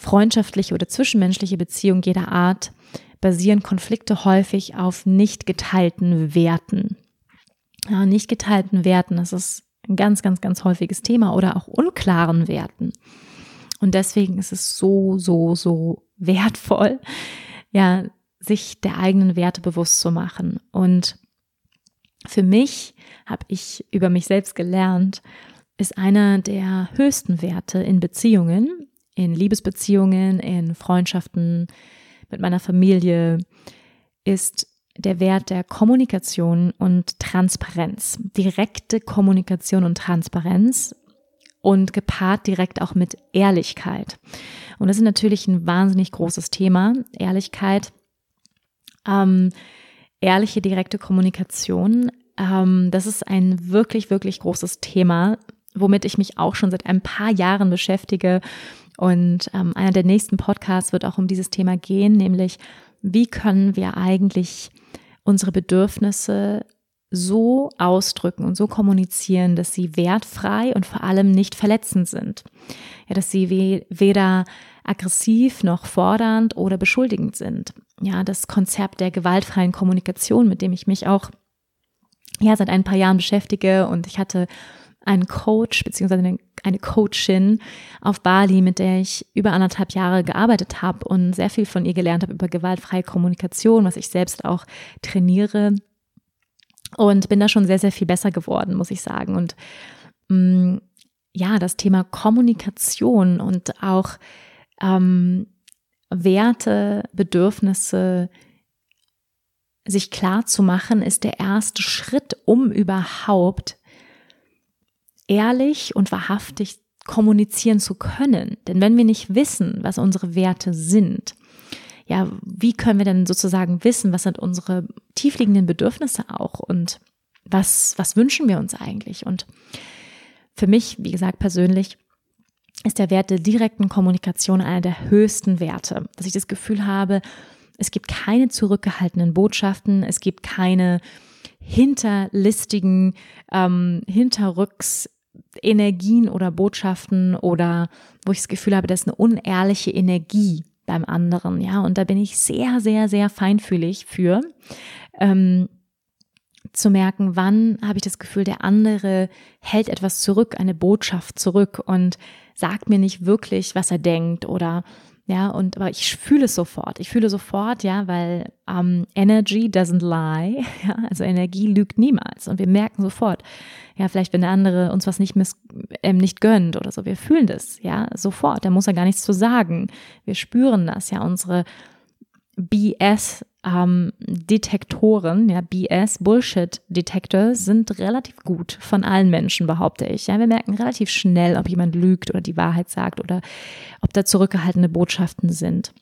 freundschaftliche oder zwischenmenschliche Beziehungen jeder Art basieren Konflikte häufig auf nicht geteilten Werten. Ja, nicht geteilten Werten, das ist ein ganz, ganz, ganz häufiges Thema oder auch unklaren Werten. Und deswegen ist es so, so, so wertvoll, ja, sich der eigenen Werte bewusst zu machen. Und für mich habe ich über mich selbst gelernt, ist einer der höchsten Werte in Beziehungen in Liebesbeziehungen, in Freundschaften, mit meiner Familie, ist der Wert der Kommunikation und Transparenz. Direkte Kommunikation und Transparenz und gepaart direkt auch mit Ehrlichkeit. Und das ist natürlich ein wahnsinnig großes Thema, Ehrlichkeit. Ähm, ehrliche, direkte Kommunikation. Ähm, das ist ein wirklich, wirklich großes Thema, womit ich mich auch schon seit ein paar Jahren beschäftige. Und ähm, einer der nächsten Podcasts wird auch um dieses Thema gehen, nämlich wie können wir eigentlich unsere Bedürfnisse so ausdrücken und so kommunizieren, dass sie wertfrei und vor allem nicht verletzend sind. Ja, dass sie weder aggressiv noch fordernd oder beschuldigend sind. Ja, das Konzept der gewaltfreien Kommunikation, mit dem ich mich auch ja seit ein paar Jahren beschäftige und ich hatte einen Coach beziehungsweise eine Coachin auf Bali, mit der ich über anderthalb Jahre gearbeitet habe und sehr viel von ihr gelernt habe über gewaltfreie Kommunikation, was ich selbst auch trainiere und bin da schon sehr, sehr viel besser geworden, muss ich sagen. Und mh, mm, ja, das Thema Kommunikation und auch ähm, Werte, Bedürfnisse, sich klar zu machen, ist der erste Schritt, um überhaupt ehrlich und wahrhaftig kommunizieren zu können. Denn wenn wir nicht wissen, was unsere Werte sind, ja, wie können wir denn sozusagen wissen, was sind unsere tiefliegenden Bedürfnisse auch und was, was wünschen wir uns eigentlich? Und für mich, wie gesagt, persönlich ist der Wert der direkten Kommunikation einer der höchsten Werte, dass ich das Gefühl habe, es gibt keine zurückgehaltenen Botschaften, es gibt keine hinterlistigen, ähm, hinterrücks Energien oder Botschaften oder wo ich das Gefühl habe, das ist eine unehrliche Energie beim anderen, ja, und da bin ich sehr, sehr, sehr feinfühlig für, ähm, zu merken, wann habe ich das Gefühl, der andere hält etwas zurück, eine Botschaft zurück und sagt mir nicht wirklich, was er denkt oder ja, und aber ich fühle es sofort. Ich fühle sofort, ja, weil um, Energy doesn't lie. Ja, also Energie lügt niemals. Und wir merken sofort, ja, vielleicht wenn der andere uns was nicht miss, ähm, nicht gönnt oder so, wir fühlen das, ja, sofort. Da muss er gar nichts zu sagen. Wir spüren das, ja, unsere BS ähm, Detektoren, ja, BS, Bullshit-Detektor sind relativ gut von allen Menschen, behaupte ich. Ja, wir merken relativ schnell, ob jemand lügt oder die Wahrheit sagt oder ob da zurückgehaltene Botschaften sind.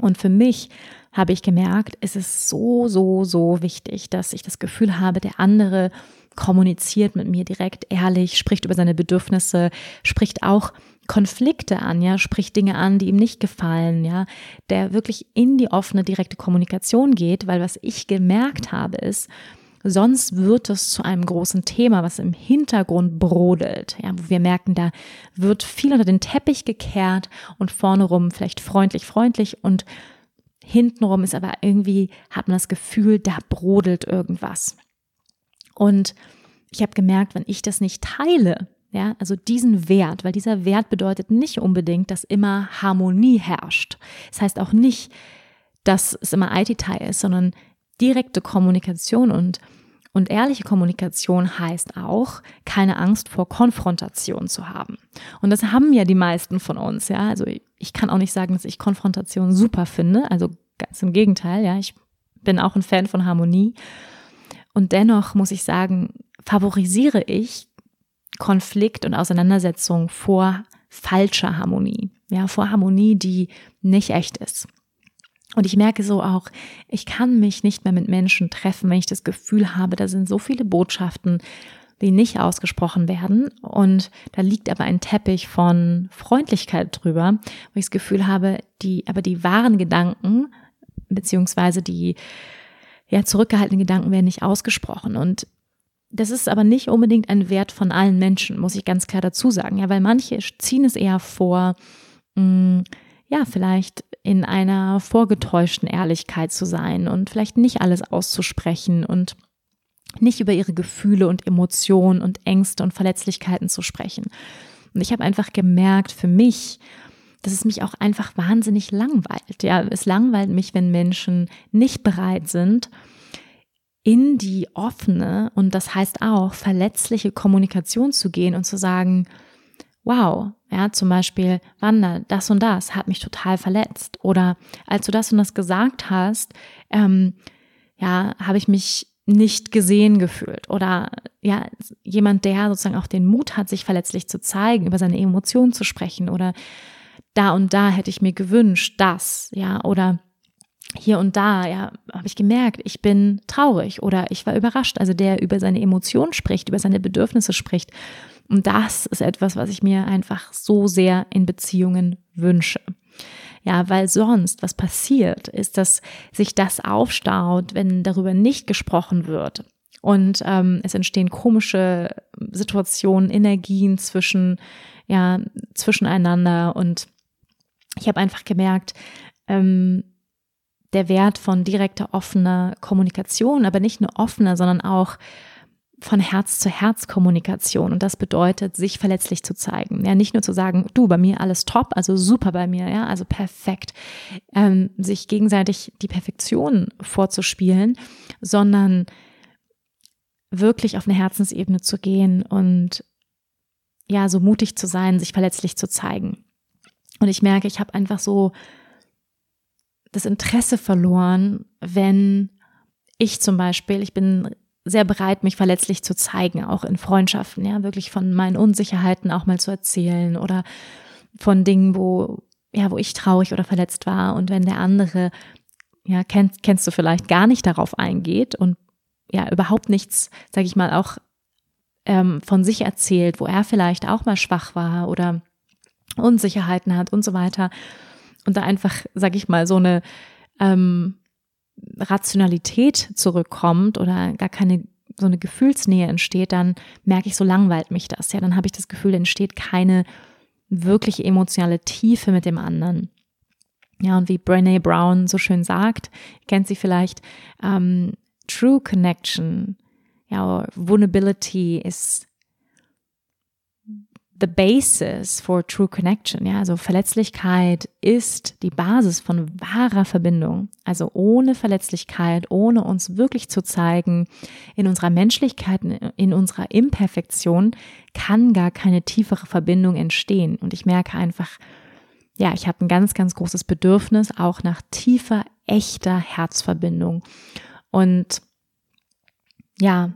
Und für mich habe ich gemerkt, es ist so, so, so wichtig, dass ich das Gefühl habe, der andere kommuniziert mit mir direkt ehrlich, spricht über seine Bedürfnisse, spricht auch Konflikte an, ja, spricht Dinge an, die ihm nicht gefallen, ja, der wirklich in die offene, direkte Kommunikation geht, weil was ich gemerkt habe ist, Sonst wird es zu einem großen Thema, was im Hintergrund brodelt, ja, wo wir merken, da wird viel unter den Teppich gekehrt und vorne rum vielleicht freundlich, freundlich und hintenrum ist aber irgendwie, hat man das Gefühl, da brodelt irgendwas. Und ich habe gemerkt, wenn ich das nicht teile, ja, also diesen Wert, weil dieser Wert bedeutet nicht unbedingt, dass immer Harmonie herrscht. Das heißt auch nicht, dass es immer IT-Teil ist, sondern direkte Kommunikation und und ehrliche Kommunikation heißt auch, keine Angst vor Konfrontation zu haben. Und das haben ja die meisten von uns, ja. Also ich kann auch nicht sagen, dass ich Konfrontation super finde. Also ganz im Gegenteil, ja. Ich bin auch ein Fan von Harmonie. Und dennoch muss ich sagen, favorisiere ich Konflikt und Auseinandersetzung vor falscher Harmonie, ja, vor Harmonie, die nicht echt ist. Und ich merke so auch, ich kann mich nicht mehr mit Menschen treffen, wenn ich das Gefühl habe, da sind so viele Botschaften, die nicht ausgesprochen werden. Und da liegt aber ein Teppich von Freundlichkeit drüber, wo ich das Gefühl habe, die, aber die wahren Gedanken, beziehungsweise die, ja, zurückgehaltenen Gedanken werden nicht ausgesprochen. Und das ist aber nicht unbedingt ein Wert von allen Menschen, muss ich ganz klar dazu sagen. Ja, weil manche ziehen es eher vor, mh, mm, ja, vielleicht in einer vorgetäuschten Ehrlichkeit zu sein und vielleicht nicht alles auszusprechen und nicht über ihre Gefühle und Emotionen und Ängste und Verletzlichkeiten zu sprechen. Und ich habe einfach gemerkt für mich, dass es mich auch einfach wahnsinnig langweilt. Ja, es langweilt mich, wenn Menschen nicht bereit sind, in die offene und das heißt auch verletzliche Kommunikation zu gehen und zu sagen, wow, ja, zum Beispiel, Wanda, das und das hat mich total verletzt. Oder als du das und das gesagt hast, ähm, ja, habe ich mich nicht gesehen gefühlt oder ja, jemand, der sozusagen auch den Mut hat, sich verletzlich zu zeigen, über seine Emotionen zu sprechen oder da und da hätte ich mir gewünscht, das, ja, oder hier und da, ja, habe ich gemerkt, ich bin traurig oder ich war überrascht. Also der über seine Emotionen spricht, über seine Bedürfnisse spricht. Und das ist etwas, was ich mir einfach so sehr in Beziehungen wünsche. Ja, weil sonst, was passiert, ist, dass sich das aufstaut, wenn darüber nicht gesprochen wird. Und ähm, es entstehen komische Situationen, Energien zwischen, ja, zwischeneinander. Und ich habe einfach gemerkt, ähm, der Wert von direkter, offener Kommunikation, aber nicht nur offener, sondern auch von Herz zu Herz Kommunikation. Und das bedeutet, sich verletzlich zu zeigen. Ja, nicht nur zu sagen, du, bei mir alles top, also super bei mir, ja, also perfekt. Ähm, sich gegenseitig die Perfektion vorzuspielen, sondern wirklich auf eine Herzensebene zu gehen und ja, so mutig zu sein, sich verletzlich zu zeigen. Und ich merke, ich habe einfach so das Interesse verloren, wenn ich zum Beispiel, ich bin sehr bereit, mich verletzlich zu zeigen, auch in Freundschaften, ja, wirklich von meinen Unsicherheiten auch mal zu erzählen oder von Dingen, wo, ja, wo ich traurig oder verletzt war. Und wenn der andere, ja, kennst, kennst du vielleicht gar nicht darauf eingeht und ja, überhaupt nichts, sage ich mal, auch ähm, von sich erzählt, wo er vielleicht auch mal schwach war oder Unsicherheiten hat und so weiter. Und da einfach, sage ich mal, so eine ähm, Rationalität zurückkommt oder gar keine so eine Gefühlsnähe entsteht, dann merke ich, so langweilt mich das. Ja, dann habe ich das Gefühl, entsteht keine wirkliche emotionale Tiefe mit dem anderen. Ja, und wie Brené Brown so schön sagt, kennt sie vielleicht, ähm, True Connection, ja, Vulnerability ist the basis for true connection. Ja, also Verletzlichkeit ist die Basis von wahrer Verbindung. Also ohne Verletzlichkeit, ohne uns wirklich zu zeigen, in unserer Menschlichkeit, in unserer Imperfektion, kann gar keine tiefere Verbindung entstehen. Und ich merke einfach, ja, ich habe ein ganz, ganz großes Bedürfnis auch nach tiefer, echter Herzverbindung. Und ja,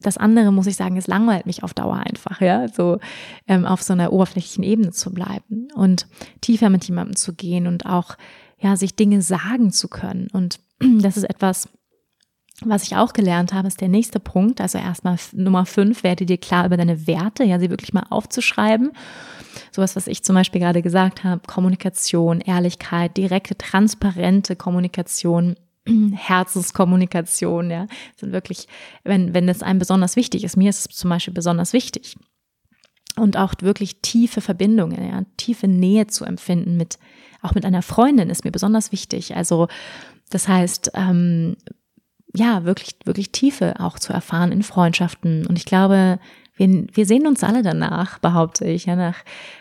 das andere, muss ich sagen, es langweilt mich auf Dauer einfach, ja, so ähm, auf so einer oberflächlichen Ebene zu bleiben und tiefer mit jemandem zu gehen und auch, ja, sich Dinge sagen zu können. Und das ist etwas, was ich auch gelernt habe, ist der nächste Punkt. Also erstmal Nummer fünf, werde dir klar über deine Werte, ja, sie wirklich mal aufzuschreiben. Sowas, was ich zum Beispiel gerade gesagt habe, Kommunikation, Ehrlichkeit, direkte, transparente Kommunikation, Herzenskommunikation, ja, sind wirklich, wenn, wenn es einem besonders wichtig ist, mir ist es zum Beispiel besonders wichtig. Und auch wirklich tiefe Verbindungen, ja, tiefe Nähe zu empfinden mit, auch mit einer Freundin ist mir besonders wichtig. Also, das heißt, ähm, ja, wirklich, wirklich Tiefe auch zu erfahren in Freundschaften. Und ich glaube, wir, wir sehen uns alle danach, behaupte ich, ja, nach,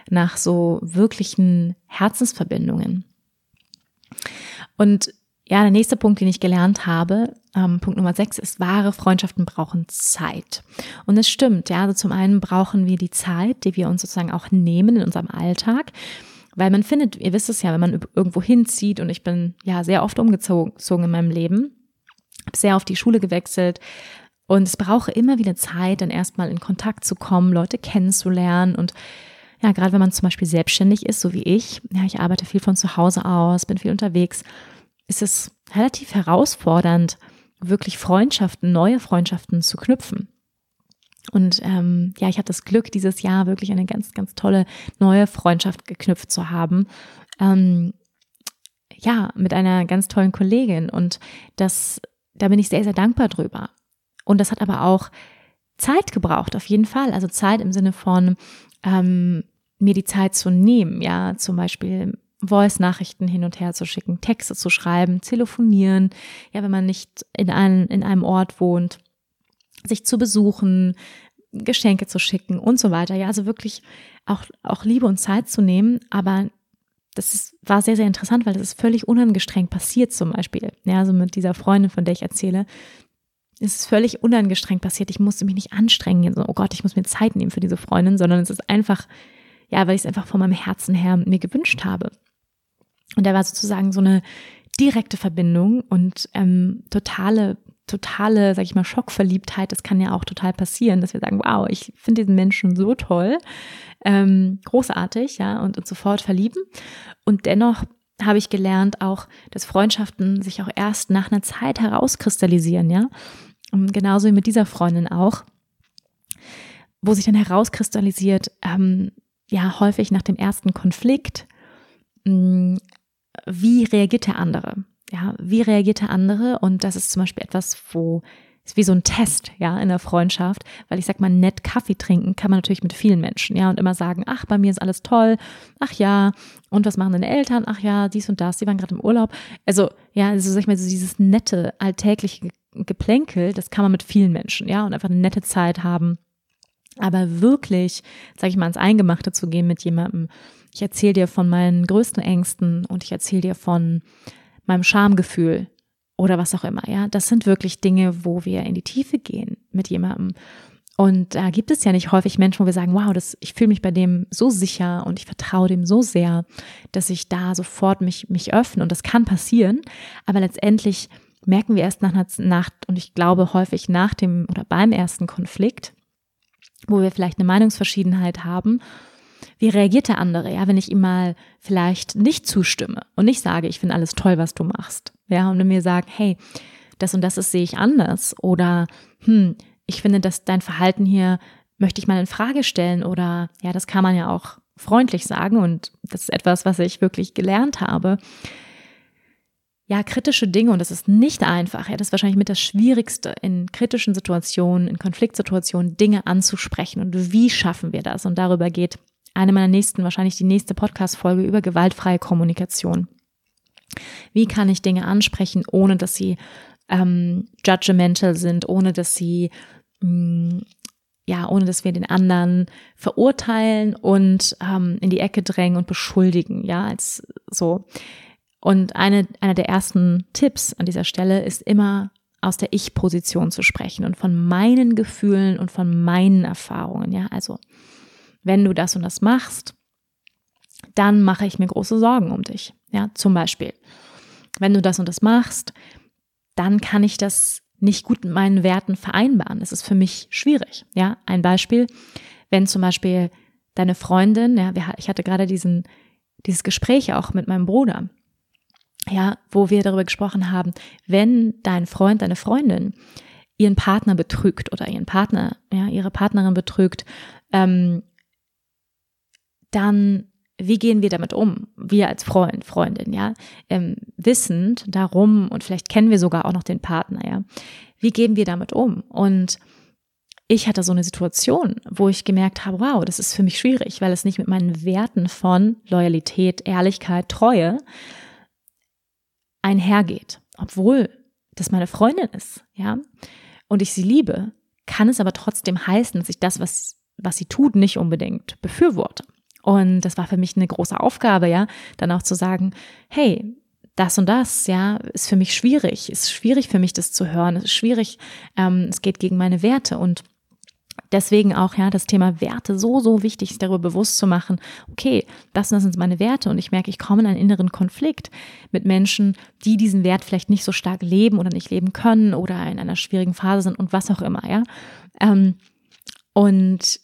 nach so wirklichen Herzensverbindungen. Und ja, der nächste Punkt, den ich gelernt habe, ähm, Punkt Nummer sechs, ist, wahre Freundschaften brauchen Zeit. Und es stimmt, ja, also zum einen brauchen wir die Zeit, die wir uns sozusagen auch nehmen in unserem Alltag. Weil man findet, ihr wisst es ja, wenn man irgendwo hinzieht und ich bin ja sehr oft umgezogen in meinem Leben, habe sehr oft die Schule gewechselt und es braucht immer wieder Zeit, dann erstmal in Kontakt zu kommen, Leute kennenzulernen und ja, gerade wenn man zum Beispiel selbstständig ist, so wie ich, ja, ich arbeite viel von zu Hause aus, bin viel unterwegs ist es relativ herausfordernd, wirklich Freundschaften, neue Freundschaften zu knüpfen. Und ähm, ja, ich hatte das Glück, dieses Jahr wirklich eine ganz, ganz tolle neue Freundschaft geknüpft zu haben. Ähm, ja, mit einer ganz tollen Kollegin. Und das, da bin ich sehr, sehr dankbar drüber. Und das hat aber auch Zeit gebraucht, auf jeden Fall. Also Zeit im Sinne von ähm, mir die Zeit zu nehmen, ja, zum Beispiel Voice-Nachrichten hin und her zu schicken, Texte zu schreiben, telefonieren, ja, wenn man nicht in einem, in einem Ort wohnt, sich zu besuchen, Geschenke zu schicken und so weiter. Ja, also wirklich auch, auch Liebe und Zeit zu nehmen, aber das ist, war sehr, sehr interessant, weil das ist völlig unangestrengt passiert zum Beispiel. Ja, also mit dieser Freundin, von der ich erzähle, ist es völlig unangestrengt passiert. Ich musste mich nicht anstrengen, so, oh Gott, ich muss mir Zeit nehmen für diese Freundin, sondern es ist einfach, ja, weil ich es einfach von meinem Herzen her mir gewünscht habe. Und da war sozusagen so eine direkte Verbindung und ähm, totale totale, sag ich mal, Schockverliebtheit, das kann ja auch total passieren, dass wir sagen, wow, ich finde diesen Menschen so toll, ähm, großartig, ja, und uns sofort verlieben. Und dennoch habe ich gelernt auch, dass Freundschaften sich auch erst nach einer Zeit herauskristallisieren, ja. Und genauso wie mit dieser Freundin auch, wo sich dann herauskristallisiert, ähm, ja, häufig nach dem ersten Konflikt, wie reagiert der andere? Ja, wie reagiert der andere? Und das ist zum Beispiel etwas, wo ist wie so ein Test, ja, in der Freundschaft, weil ich sag mal, nett Kaffee trinken kann man natürlich mit vielen Menschen, ja, und immer sagen, ach, bei mir ist alles toll, ach ja, und was machen deine Eltern? Ach ja, dies und das, die waren gerade im Urlaub. Also, ja, also sag ich mal, so dieses nette, alltägliche Geplänkel, das kann man mit vielen Menschen, ja, und einfach eine nette Zeit haben. Aber wirklich, sag ich mal, ins Eingemachte zu gehen mit jemandem, ich erzähle dir von meinen größten Ängsten und ich erzähle dir von meinem Schamgefühl oder was auch immer, ja. Das sind wirklich Dinge, wo wir in die Tiefe gehen mit jemandem. Und da gibt es ja nicht häufig Menschen, wo wir sagen, wow, das, ich fühle mich bei dem so sicher und ich vertraue dem so sehr, dass ich da sofort mich, mich öffne. Und das kann passieren. Aber letztendlich merken wir erst nach einer Nacht und ich glaube häufig nach dem oder beim ersten Konflikt, wo wir vielleicht eine Meinungsverschiedenheit haben wie reagiert der andere, ja, wenn ich ihm mal vielleicht nicht zustimme und nicht sage, ich finde alles toll, was du machst, ja, und mir sagt, hey, das und das ist, sehe ich anders oder, hm, ich finde, dass dein Verhalten hier möchte ich mal in Frage stellen oder, ja, das kann man ja auch freundlich sagen und das ist etwas, was ich wirklich gelernt habe. Ja, kritische Dinge und das ist nicht einfach. Ja, das ist wahrscheinlich mit das Schwierigste in kritischen Situationen, in Konfliktsituationen Dinge anzusprechen und wie schaffen wir das? Und darüber geht eine meiner nächsten, wahrscheinlich die nächste Podcast-Folge über gewaltfreie Kommunikation. Wie kann ich Dinge ansprechen, ohne dass sie ähm, judgmental sind, ohne dass sie mh, mm, ja, ohne dass wir den anderen verurteilen und ähm, in die Ecke drängen und beschuldigen, ja, als so. Und eine, einer der ersten Tipps an dieser Stelle ist immer aus der Ich-Position zu sprechen und von meinen Gefühlen und von meinen Erfahrungen, ja, also wenn du das und das machst, dann mache ich mir große Sorgen um dich. Ja, zum Beispiel, wenn du das und das machst, dann kann ich das nicht gut mit meinen Werten vereinbaren. Das ist für mich schwierig. Ja, ein Beispiel, wenn zum Beispiel deine Freundin, ja, ich hatte gerade diesen, dieses Gespräch auch mit meinem Bruder, ja, wo wir darüber gesprochen haben, wenn dein Freund, deine Freundin ihren Partner betrügt oder ihren Partner, ja, ihre Partnerin betrügt, ähm, dann wie gehen wir damit um? Wir als Freund, Freundin, ja, ähm, wissend darum und vielleicht kennen wir sogar auch noch den Partner, ja. Wie gehen wir damit um? Und ich hatte so eine Situation, wo ich gemerkt habe, wow, das ist für mich schwierig, weil es nicht mit meinen Werten von Loyalität, Ehrlichkeit, Treue einhergeht. Obwohl das meine Freundin ist, ja, und ich sie liebe, kann es aber trotzdem heißen, dass ich das, was, was sie tut, nicht unbedingt befürworte. Und das war für mich eine große Aufgabe, ja, dann auch zu sagen, hey, das und das, ja, ist für mich schwierig, ist schwierig für mich, das zu hören, es ist schwierig, ähm, es geht gegen meine Werte. Und deswegen auch, ja, das Thema Werte so, so wichtig, darüber bewusst zu machen, okay, das und das sind meine Werte. Und ich merke, ich komme in einen inneren Konflikt mit Menschen, die diesen Wert vielleicht nicht so stark leben oder nicht leben können oder in einer schwierigen Phase sind und was auch immer, ja. Ähm, und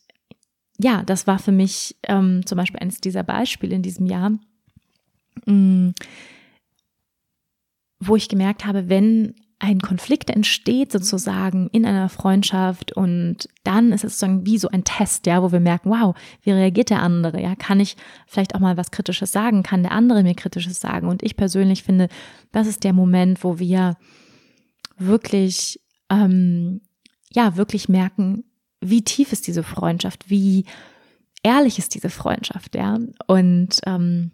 ja, das war für mich ähm, zum Beispiel eines dieser Beispiele in diesem Jahr, mh, mm, wo ich gemerkt habe, wenn ein Konflikt entsteht sozusagen in einer Freundschaft und dann ist es sozusagen wie so ein Test, ja, wo wir merken, wow, wie reagiert der andere, ja, kann ich vielleicht auch mal was Kritisches sagen, kann der andere mir Kritisches sagen? Und ich persönlich finde, das ist der Moment, wo wir wirklich, ähm, ja, wirklich merken, wie tief ist diese Freundschaft, wie ehrlich ist diese Freundschaft, ja. Und ähm,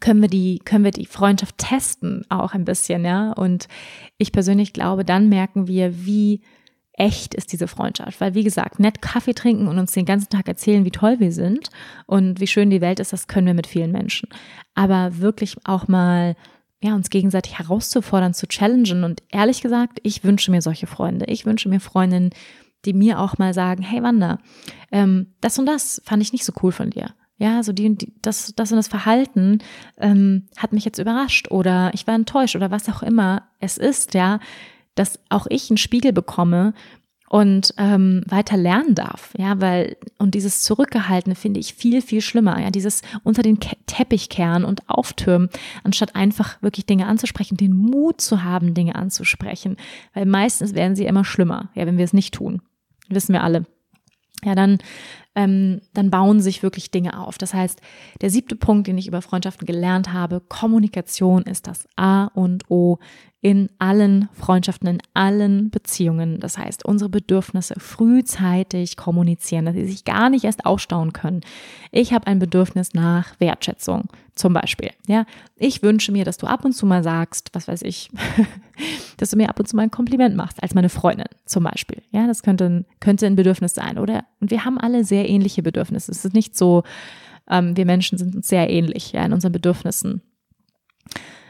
können wir die, können wir die Freundschaft testen auch ein bisschen, ja. Und ich persönlich glaube, dann merken wir, wie echt ist diese Freundschaft. Weil, wie gesagt, nett Kaffee trinken und uns den ganzen Tag erzählen, wie toll wir sind und wie schön die Welt ist, das können wir mit vielen Menschen. Aber wirklich auch mal ja, uns gegenseitig herauszufordern, zu challengen. Und ehrlich gesagt, ich wünsche mir solche Freunde. Ich wünsche mir Freundinnen, die mir auch mal sagen, hey Wanda, ähm, das und das fand ich nicht so cool von dir. Ja, so die, die das, das und das Verhalten ähm, hat mich jetzt überrascht oder ich war enttäuscht oder was auch immer es ist, ja, dass auch ich einen Spiegel bekomme und ähm, weiter lernen darf, ja, weil und dieses Zurückgehaltene finde ich viel viel schlimmer, ja, dieses unter den Ke Teppich kehren und auftürmen, anstatt einfach wirklich Dinge anzusprechen, den Mut zu haben, Dinge anzusprechen, weil meistens werden sie immer schlimmer, ja, wenn wir es nicht tun, wissen wir alle. Ja, dann ähm, dann bauen sich wirklich Dinge auf. Das heißt, der siebte Punkt, den ich über Freundschaften gelernt habe, Kommunikation ist das A und O in allen Freundschaften, in allen Beziehungen. Das heißt, unsere Bedürfnisse frühzeitig kommunizieren, dass sie sich gar nicht erst aufstauen können. Ich habe ein Bedürfnis nach Wertschätzung, zum Beispiel. Ja, ich wünsche mir, dass du ab und zu mal sagst, was weiß ich, dass du mir ab und zu mal ein Kompliment machst, als meine Freundin, zum Beispiel. Ja, das könnte, könnte ein Bedürfnis sein, oder? Und wir haben alle sehr ähnliche Bedürfnisse. Es ist nicht so, ähm, wir Menschen sind uns sehr ähnlich, ja, in unseren Bedürfnissen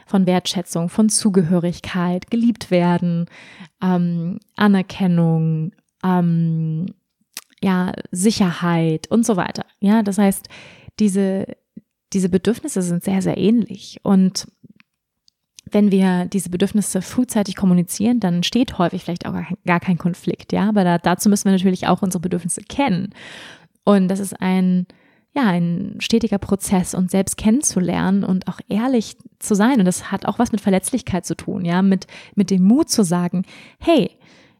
von Wertschätzung, von Zugehörigkeit, geliebt werden, ähm, Anerkennung, ähm, ja, Sicherheit und so weiter. Ja, das heißt, diese, diese Bedürfnisse sind sehr, sehr ähnlich. Und wenn wir diese Bedürfnisse frühzeitig kommunizieren, dann entsteht häufig vielleicht auch gar kein Konflikt, ja. Aber da, dazu müssen wir natürlich auch unsere Bedürfnisse kennen. Und das ist ein, ja, ein stetiger Prozess und selbst kennenzulernen und auch ehrlich zu sein. Und das hat auch was mit Verletzlichkeit zu tun, ja, mit, mit dem Mut zu sagen, hey,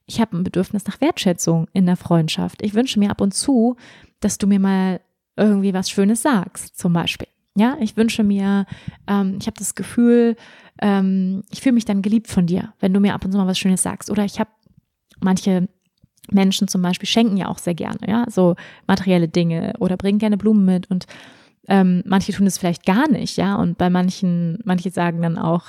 ich habe ein Bedürfnis nach Wertschätzung in der Freundschaft. Ich wünsche mir ab und zu, dass du mir mal irgendwie was Schönes sagst, zum Beispiel. Ja, ich wünsche mir, ähm, ich habe das Gefühl, ähm, ich fühle mich dann geliebt von dir, wenn du mir ab und zu mal was Schönes sagst. Oder ich habe manche Menschen zum Beispiel schenken ja auch sehr gerne, ja, so materielle Dinge oder bringen gerne Blumen mit und ähm, manche tun es vielleicht gar nicht, ja, und bei manchen, manche sagen dann auch,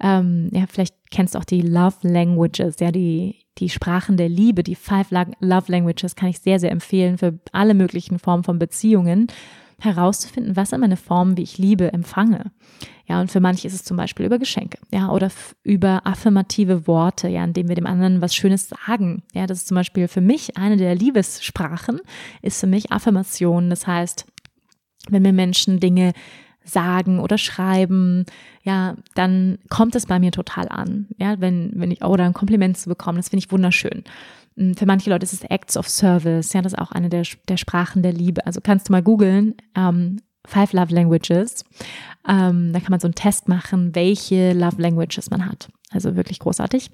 ähm, ja, vielleicht kennst du auch die Love Languages, ja, die, die Sprachen der Liebe, die Five Love Languages kann ich sehr, sehr empfehlen für alle möglichen Formen von Beziehungen herauszufinden, was sind meine Formen, wie ich Liebe empfange. Ja, und für manche ist es zum Beispiel über Geschenke, ja, oder über affirmative Worte, ja, indem wir dem anderen was Schönes sagen. Ja, das ist zum Beispiel für mich eine der Liebessprachen, ist für mich Affirmation. Das heißt, wenn mir Menschen Dinge sagen oder schreiben, ja, dann kommt es bei mir total an. Ja, wenn, wenn ich, oder ein Kompliment zu bekommen, das finde ich wunderschön. Hm, für manche Leute ist es Acts of Service, ja, das ist auch eine der, der Sprachen der Liebe. Also kannst du mal googeln, ähm, Five Love Languages. Ähm, da kann man so einen Test machen, welche Love Languages man hat. Also wirklich großartig.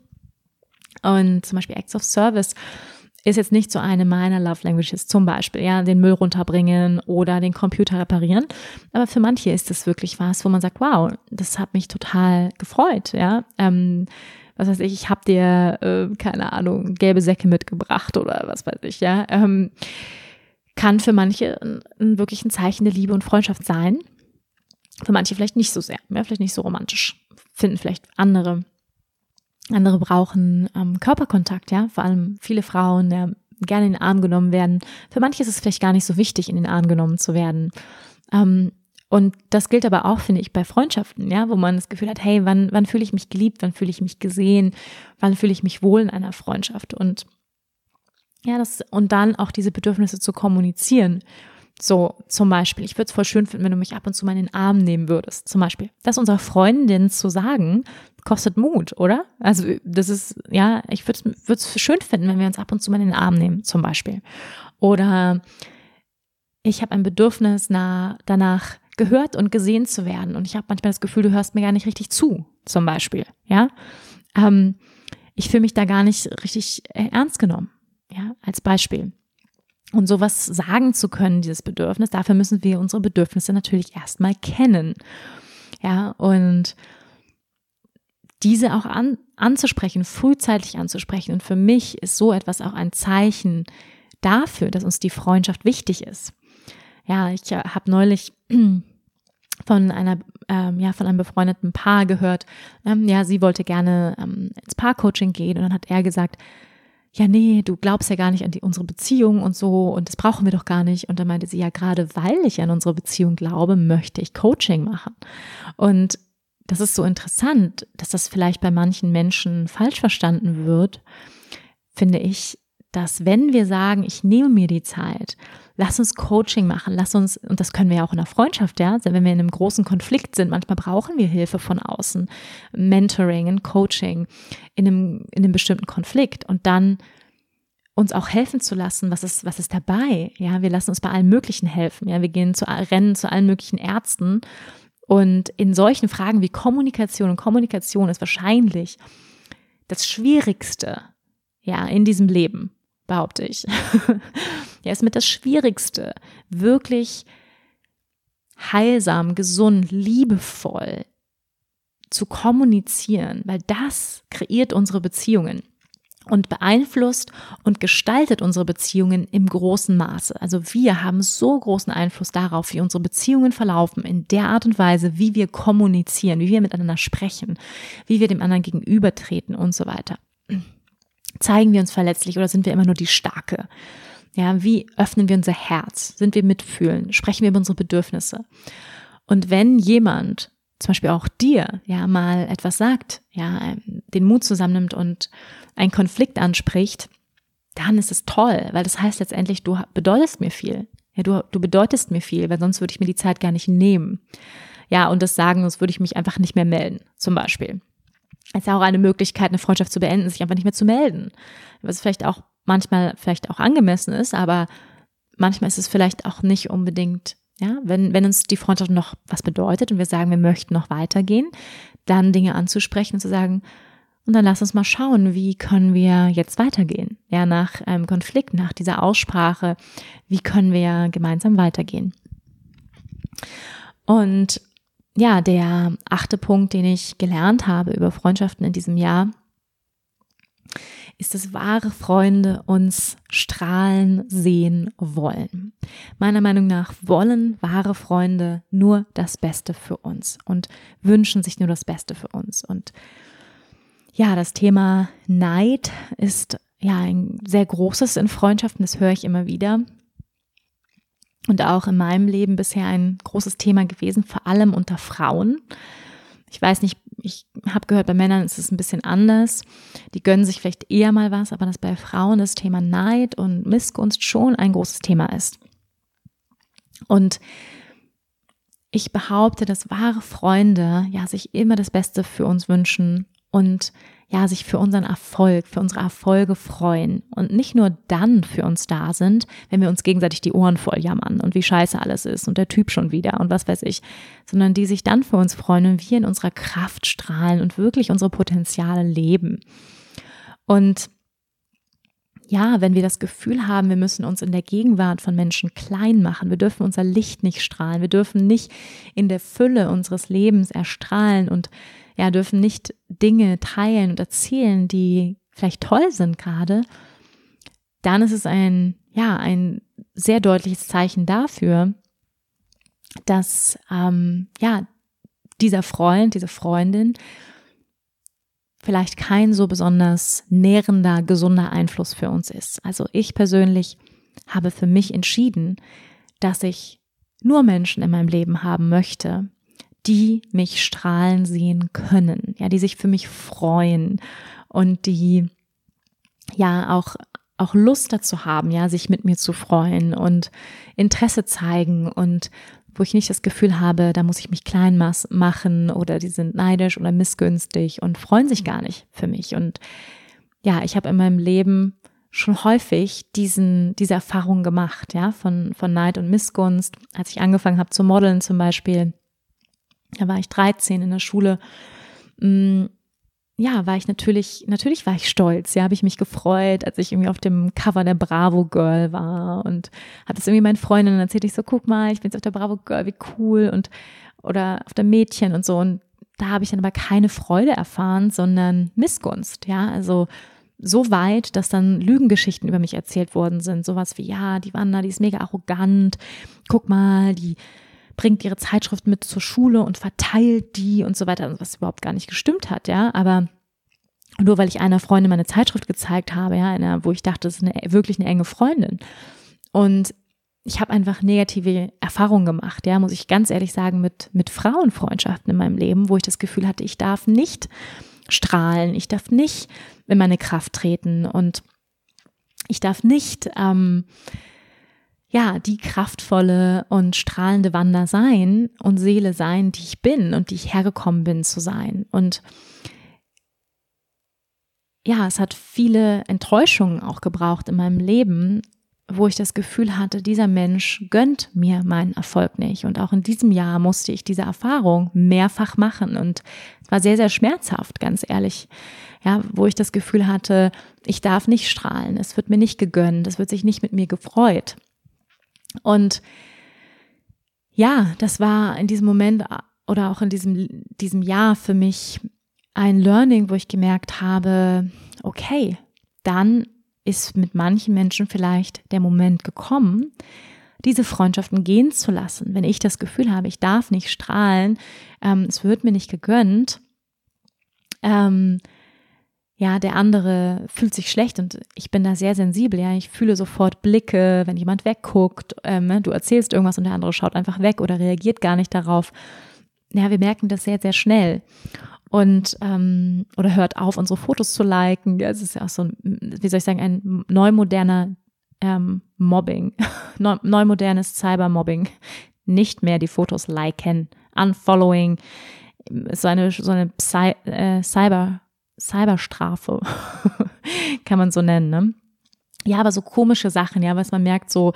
Und zum Beispiel Acts of Service ist jetzt nicht so eine meiner Love Languages, zum Beispiel, ja, den Müll runterbringen oder den Computer reparieren. Aber für manche ist es wirklich was, wo man sagt, wow, das hat mich total gefreut, ja. Ähm, was weiß ich, ich habe dir, äh, keine Ahnung, gelbe Säcke mitgebracht oder was weiß ich, ja. Ähm, kann für manche ein, ein, wirklich ein Zeichen der Liebe und Freundschaft sein. Für manche vielleicht nicht so sehr, ja, vielleicht nicht so romantisch. Finden vielleicht andere. Andere brauchen ähm, Körperkontakt, ja. Vor allem viele Frauen, ja, gerne in den Arm genommen werden. Für manche ist es vielleicht gar nicht so wichtig, in den Arm genommen zu werden. Ähm, und das gilt aber auch, finde ich, bei Freundschaften, ja, wo man das Gefühl hat, hey, wann, wann fühle ich mich geliebt, wann fühle ich mich gesehen, wann fühle ich mich wohl in einer Freundschaft und ja, das, und dann auch diese Bedürfnisse zu kommunizieren. So, zum Beispiel, ich würde es voll schön finden, wenn du mich ab und zu mal in den Arm nehmen würdest. Zum Beispiel, das unserer Freundin zu sagen, kostet Mut, oder? Also, das ist, ja, ich würde es schön finden, wenn wir uns ab und zu mal in den Arm nehmen, zum Beispiel. Oder ich habe ein Bedürfnis nach, danach, gehört und gesehen zu werden. Und ich habe manchmal das Gefühl, du hörst mir gar nicht richtig zu, zum Beispiel. Ja, ähm, ich fühle mich da gar nicht richtig ernst genommen. Ja, als Beispiel. Und sowas sagen zu können, dieses Bedürfnis, dafür müssen wir unsere Bedürfnisse natürlich erstmal kennen. Ja, und diese auch an, anzusprechen, frühzeitig anzusprechen. Und für mich ist so etwas auch ein Zeichen dafür, dass uns die Freundschaft wichtig ist. Ja, ich äh, habe neulich von einer ähm, ja von einem befreundeten Paar gehört. Ähm, ja, sie wollte gerne ähm, ins Paarcoaching gehen und dann hat er gesagt, ja, nee, du glaubst ja gar nicht an die, unsere Beziehung und so und das brauchen wir doch gar nicht. Und dann meinte sie, ja, gerade weil ich an unsere Beziehung glaube, möchte ich Coaching machen. Und das ist so interessant, dass das vielleicht bei manchen Menschen falsch verstanden wird, finde ich, dass wenn wir sagen, ich nehme mir die Zeit, Lass uns Coaching machen, lass uns, und das können wir ja auch in der Freundschaft, ja, wenn wir in einem großen Konflikt sind, manchmal brauchen wir Hilfe von außen, Mentoring, ein Coaching in einem, in einem bestimmten Konflikt und dann uns auch helfen zu lassen, was ist, was ist dabei? Ja, wir lassen uns bei allen möglichen helfen. Ja, wir gehen zu, rennen zu allen möglichen Ärzten. Und in solchen Fragen wie Kommunikation und Kommunikation ist wahrscheinlich das Schwierigste, ja, in diesem Leben, behaupte ich. ja, ist mit das Schwierigste, wirklich heilsam, gesund, liebevoll zu kommunizieren, weil das kreiert unsere Beziehungen und beeinflusst und gestaltet unsere Beziehungen im großen Maße. Also wir haben so großen Einfluss darauf, wie unsere Beziehungen verlaufen, in der Art und Weise, wie wir kommunizieren, wie wir miteinander sprechen, wie wir dem anderen gegenübertreten und so weiter. Zeigen wir uns verletzlich oder sind wir immer nur die Starke? Ja, wie öffnen wir unser Herz? Sind wir mitfühlen? Sprechen wir über unsere Bedürfnisse? Und wenn jemand, zum Beispiel auch dir, ja, mal etwas sagt, ja, den Mut zusammennimmt und einen Konflikt anspricht, dann ist es toll, weil das heißt letztendlich, du bedeutest mir viel. Ja, du, du bedeutest mir viel, weil sonst würde ich mir die Zeit gar nicht nehmen. Ja, und das sagen, sonst würde ich mich einfach nicht mehr melden, zum Beispiel. Es ist ja auch eine Möglichkeit, eine Freundschaft zu beenden, sich einfach nicht mehr zu melden. Was vielleicht auch manchmal vielleicht auch angemessen ist, aber manchmal ist es vielleicht auch nicht unbedingt, ja, wenn, wenn uns die Freundschaft noch was bedeutet und wir sagen, wir möchten noch weitergehen, dann Dinge anzusprechen und zu sagen, und dann lass uns mal schauen, wie können wir jetzt weitergehen? Ja, nach einem Konflikt, nach dieser Aussprache, wie können wir gemeinsam weitergehen? Und ja, der achte Punkt, den ich gelernt habe über Freundschaften in diesem Jahr, ist, dass wahre Freunde uns strahlen sehen wollen. Meiner Meinung nach wollen wahre Freunde nur das Beste für uns und wünschen sich nur das Beste für uns. Und ja, das Thema Neid ist ja ein sehr großes in Freundschaften, das höre ich immer wieder. Und auch in meinem Leben bisher ein großes Thema gewesen, vor allem unter Frauen. Ich weiß nicht, ich habe gehört, bei Männern ist es ein bisschen anders. Die gönnen sich vielleicht eher mal was, aber dass bei Frauen das Thema Neid und Missgunst schon ein großes Thema ist. Und ich behaupte, dass wahre Freunde ja sich immer das Beste für uns wünschen und ja, sich für unseren Erfolg, für unsere Erfolge freuen und nicht nur dann für uns da sind, wenn wir uns gegenseitig die Ohren voll jammern und wie scheiße alles ist und der Typ schon wieder und was weiß ich, sondern die sich dann für uns freuen und wir in unserer Kraft strahlen und wirklich unsere Potenziale leben. Und ja, wenn wir das Gefühl haben, wir müssen uns in der Gegenwart von Menschen klein machen, wir dürfen unser Licht nicht strahlen, wir dürfen nicht in der Fülle unseres Lebens erstrahlen und ja, dürfen nicht Dinge teilen und erzählen, die vielleicht toll sind gerade, dann ist es ein, ja, ein sehr deutliches Zeichen dafür, dass, ähm, ja, dieser Freund, diese Freundin vielleicht kein so besonders nährender, gesunder Einfluss für uns ist. Also ich persönlich habe für mich entschieden, dass ich nur Menschen in meinem Leben haben möchte, die mich strahlen sehen können, ja, die sich für mich freuen und die ja auch auch Lust dazu haben, ja, sich mit mir zu freuen und Interesse zeigen und wo ich nicht das Gefühl habe, da muss ich mich klein machen oder die sind neidisch oder missgünstig und freuen sich gar nicht für mich. Und ja, ich habe in meinem Leben schon häufig diesen, diese Erfahrung gemacht, ja, von, von Neid und Missgunst. Als ich angefangen habe zu modeln zum Beispiel, da war ich 13 in der Schule. Mm, ja, war ich natürlich, natürlich war ich stolz. Ja, habe ich mich gefreut, als ich irgendwie auf dem Cover der Bravo Girl war und habe das irgendwie meinen Freundinnen erzählt. Ich so, guck mal, ich bin jetzt auf der Bravo Girl, wie cool und oder auf der Mädchen und so. Und da habe ich dann aber keine Freude erfahren, sondern Missgunst. Ja, also so weit, dass dann Lügengeschichten über mich erzählt worden sind. Sowas wie, ja, die Wanda, die ist mega arrogant. Guck mal, die bringt ihre Zeitschrift mit zur Schule und verteilt die und so weiter, was überhaupt gar nicht gestimmt hat, ja, aber nur weil ich einer Freundin meine Zeitschrift gezeigt habe, ja, einer, wo ich dachte, das ist eine, wirklich eine enge Freundin. Und ich habe einfach negative Erfahrungen gemacht, ja, muss ich ganz ehrlich sagen, mit, mit Frauenfreundschaften in meinem Leben, wo ich das Gefühl hatte, ich darf nicht strahlen, ich darf nicht in meine Kraft treten und ich darf nicht ähm, ja, die kraftvolle und strahlende Wander sein und Seele sein, die ich bin und die ich hergekommen bin zu sein. Und ja, es hat viele Enttäuschungen auch gebraucht in meinem Leben, wo ich das Gefühl hatte, dieser Mensch gönnt mir meinen Erfolg nicht. Und auch in diesem Jahr musste ich diese Erfahrung mehrfach machen und es war sehr, sehr schmerzhaft, ganz ehrlich. Ja, wo ich das Gefühl hatte, ich darf nicht strahlen, es wird mir nicht gegönnt, es wird sich nicht mit mir gefreut. Und ja, das war in diesem Moment oder auch in diesem, diesem Jahr für mich ein Learning, wo ich gemerkt habe, okay, dann ist mit manchen Menschen vielleicht der Moment gekommen, diese Freundschaften gehen zu lassen. Wenn ich das Gefühl habe, ich darf nicht strahlen, ähm, es wird mir nicht gegönnt, ähm, ja, der andere fühlt sich schlecht und ich bin da sehr sensibel, ja, ich fühle sofort Blicke, wenn jemand wegguckt, ähm, ne, du erzählst irgendwas und der andere schaut einfach weg oder reagiert gar nicht darauf. Ja, wir merken das sehr, sehr schnell und ähm, oder hört auf, unsere Fotos zu liken. Ja, es ist ja auch so, ein, wie soll ich sagen, ein neumoderner ähm, Mobbing, Neu, neumodernes Cybermobbing. Nicht mehr die Fotos liken, unfollowing, so eine so eine Psy, äh, Cyber Cyberstrafe, kann man so nennen. Ne? Ja, aber so komische Sachen, ja, was man merkt, so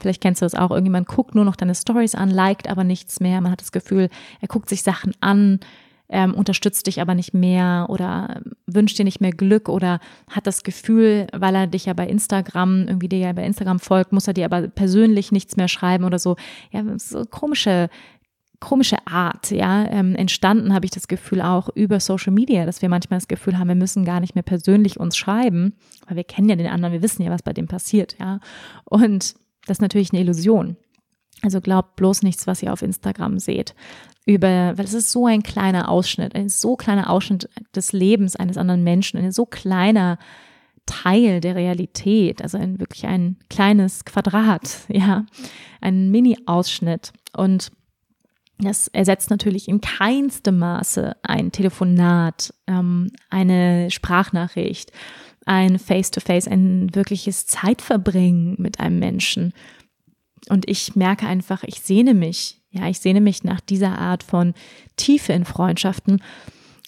Vielleicht kennst du das auch. Irgendjemand guckt nur noch deine Stories an, liked aber nichts mehr. Man hat das Gefühl, er guckt sich Sachen an, ähm, unterstützt dich aber nicht mehr oder wünscht dir nicht mehr Glück oder hat das Gefühl, weil er dich ja bei Instagram, irgendwie dir ja bei Instagram folgt, muss er dir aber persönlich nichts mehr schreiben oder so. Ja, so komische komische Art, ja, ähm, entstanden habe ich das Gefühl auch über Social Media, dass wir manchmal das Gefühl haben, wir müssen gar nicht mehr persönlich uns schreiben, weil wir kennen ja den anderen, wir wissen ja, was bei dem passiert, ja. Und das ist natürlich eine Illusion. Also glaubt bloß nichts, was ihr auf Instagram seht. Über, weil es ist so ein kleiner Ausschnitt, ein so kleiner Ausschnitt des Lebens eines anderen Menschen, ein so kleiner Teil der Realität, also ein wirklich ein kleines Quadrat, ja, ein Mini-Ausschnitt. Und das ersetzt natürlich in keinstem Maße ein Telefonat, ähm, eine Sprachnachricht, ein Face-to-Face, -face, ein wirkliches Zeitverbringen mit einem Menschen. Und ich merke einfach, ich sehne mich, ja, ich sehne mich nach dieser Art von Tiefe in Freundschaften.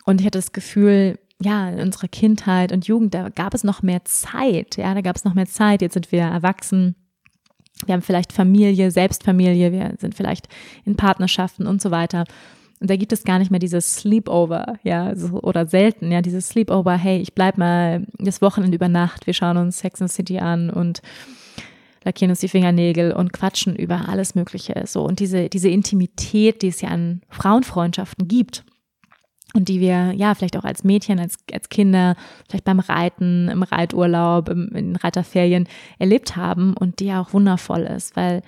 Und ich hatte das Gefühl, ja, in unserer Kindheit und Jugend, da gab es noch mehr Zeit, ja, da gab es noch mehr Zeit. Jetzt sind wir erwachsen. Wir haben vielleicht Familie, Selbstfamilie, wir sind vielleicht in Partnerschaften und so weiter. Und da gibt es gar nicht mehr dieses Sleepover, ja, so, oder selten, ja, dieses Sleepover, hey, ich bleib mal das Wochenende über Nacht, wir schauen uns Sex and City an und lackieren uns die Fingernägel und quatschen über alles Mögliche, so. Und diese, diese Intimität, die es ja an Frauenfreundschaften gibt und die wir, ja, vielleicht auch als Mädchen, als, als Kinder, vielleicht beim Reiten, im Reiturlaub, im, in Reiterferien erlebt haben und die ja auch wundervoll ist, weil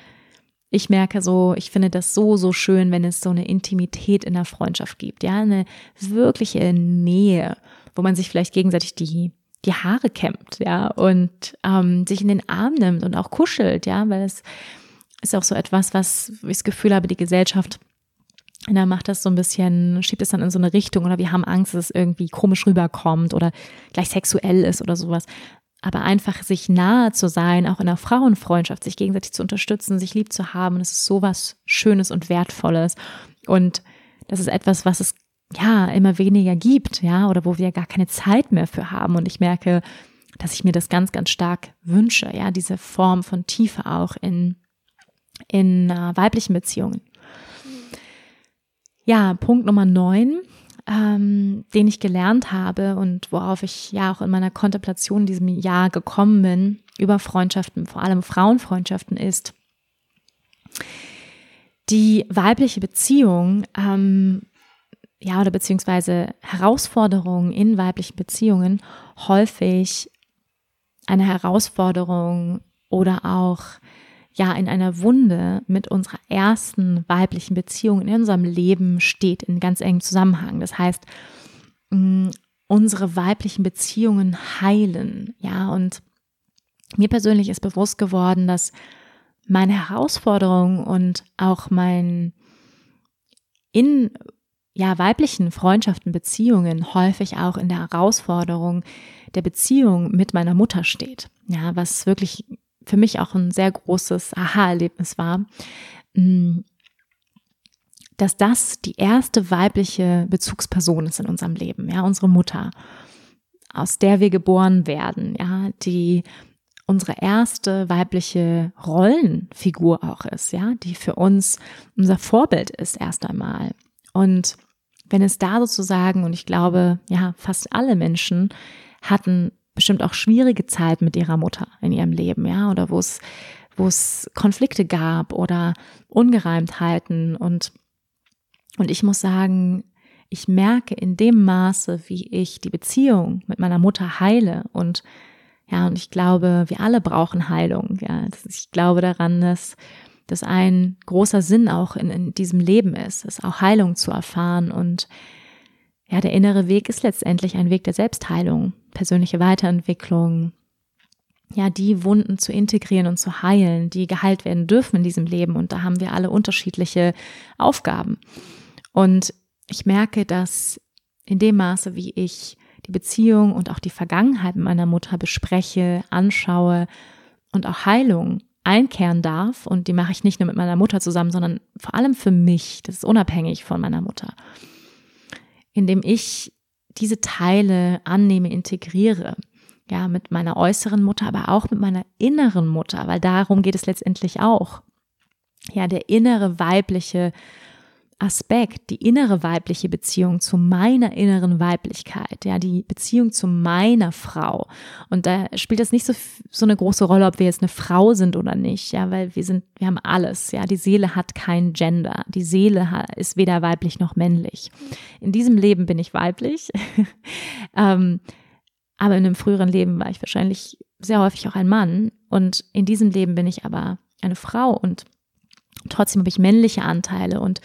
ich merke so, ich finde das so, so schön, wenn es so eine Intimität in der Freundschaft gibt, ja, eine wirkliche Nähe, wo man sich vielleicht gegenseitig die, die Haare kämmt, ja, und ähm, sich in den Arm nimmt und auch kuschelt, ja, weil es ist auch so etwas, was ich das Gefühl habe, die Gesellschaft und dann macht das so ein bisschen, schiebt es dann in so eine Richtung oder wir haben Angst, dass es irgendwie komisch rüberkommt oder gleich sexuell ist oder sowas aber einfach sich nahe zu sein, auch in der Frauenfreundschaft, sich gegenseitig zu unterstützen, sich lieb zu haben, das ist sowas Schönes und Wertvolles. Und das ist etwas, was es ja immer weniger gibt, ja, oder wo wir gar keine Zeit mehr für haben. Und ich merke, dass ich mir das ganz, ganz stark wünsche, ja, diese Form von Tiefe auch in, in uh, weiblichen Beziehungen. Ja, Punkt Nummer neun ähm, den ich gelernt habe und worauf ich ja auch in meiner Kontemplation in diesem Jahr gekommen bin, über Freundschaften, vor allem Frauenfreundschaften, ist, die weibliche Beziehung, ähm, ja, oder beziehungsweise Herausforderungen in weiblichen Beziehungen häufig eine Herausforderung oder auch ja in einer Wunde mit unserer ersten weiblichen Beziehung in unserem Leben steht in ganz engem Zusammenhang. Das heißt, mm, unsere weiblichen Beziehungen heilen, ja, und mir persönlich ist bewusst geworden, dass meine Herausforderung und auch mein in ja, weiblichen Freundschaften, Beziehungen häufig auch in der Herausforderung der Beziehung mit meiner Mutter steht. Ja, was wirklich für mich auch ein sehr großes Aha-Erlebnis war, mm, dass das die erste weibliche Bezugsperson ist in unserem Leben, ja, unsere Mutter, aus der wir geboren werden, ja, die unsere erste weibliche Rollenfigur auch ist, ja, die für uns unser Vorbild ist erst einmal. Und wenn es da sozusagen, und ich glaube, ja, fast alle Menschen hatten bestimmt auch schwierige Zeit mit ihrer Mutter in ihrem Leben, ja, oder wo es, wo es Konflikte gab oder Ungereimtheiten. Und, und ich muss sagen, ich merke in dem Maße, wie ich die Beziehung mit meiner Mutter heile. Und ja, und ich glaube, wir alle brauchen Heilung. Ja, ich glaube daran, dass das ein großer Sinn auch in, in diesem Leben ist, ist auch Heilung zu erfahren. Und ja, der innere Weg ist letztendlich ein Weg der Selbstheilung, persönliche Weiterentwicklung, ja, die Wunden zu integrieren und zu heilen, die geheilt werden dürfen in diesem Leben. Und da haben wir alle unterschiedliche Aufgaben. Und ich merke, dass in dem Maße, wie ich die Beziehung und auch die Vergangenheit mit meiner Mutter bespreche, anschaue und auch Heilung einkehren darf, und die mache ich nicht nur mit meiner Mutter zusammen, sondern vor allem für mich, das ist unabhängig von meiner Mutter indem ich diese Teile annehme, integriere. Ja, mit meiner äußeren Mutter, aber auch mit meiner inneren Mutter, weil darum geht es letztendlich auch. Ja, der innere weibliche Aspekt, die innere weibliche Beziehung zu meiner inneren Weiblichkeit, ja, die Beziehung zu meiner Frau. Und da spielt das nicht so, so eine große Rolle, ob wir jetzt eine Frau sind oder nicht, ja, weil wir sind, wir haben alles, ja, die Seele hat kein Gender. Die Seele ist weder weiblich noch männlich. In diesem Leben bin ich weiblich. ähm, aber in einem früheren Leben war ich wahrscheinlich sehr häufig auch ein Mann. Und in diesem Leben bin ich aber eine Frau und trotzdem habe ich männliche Anteile und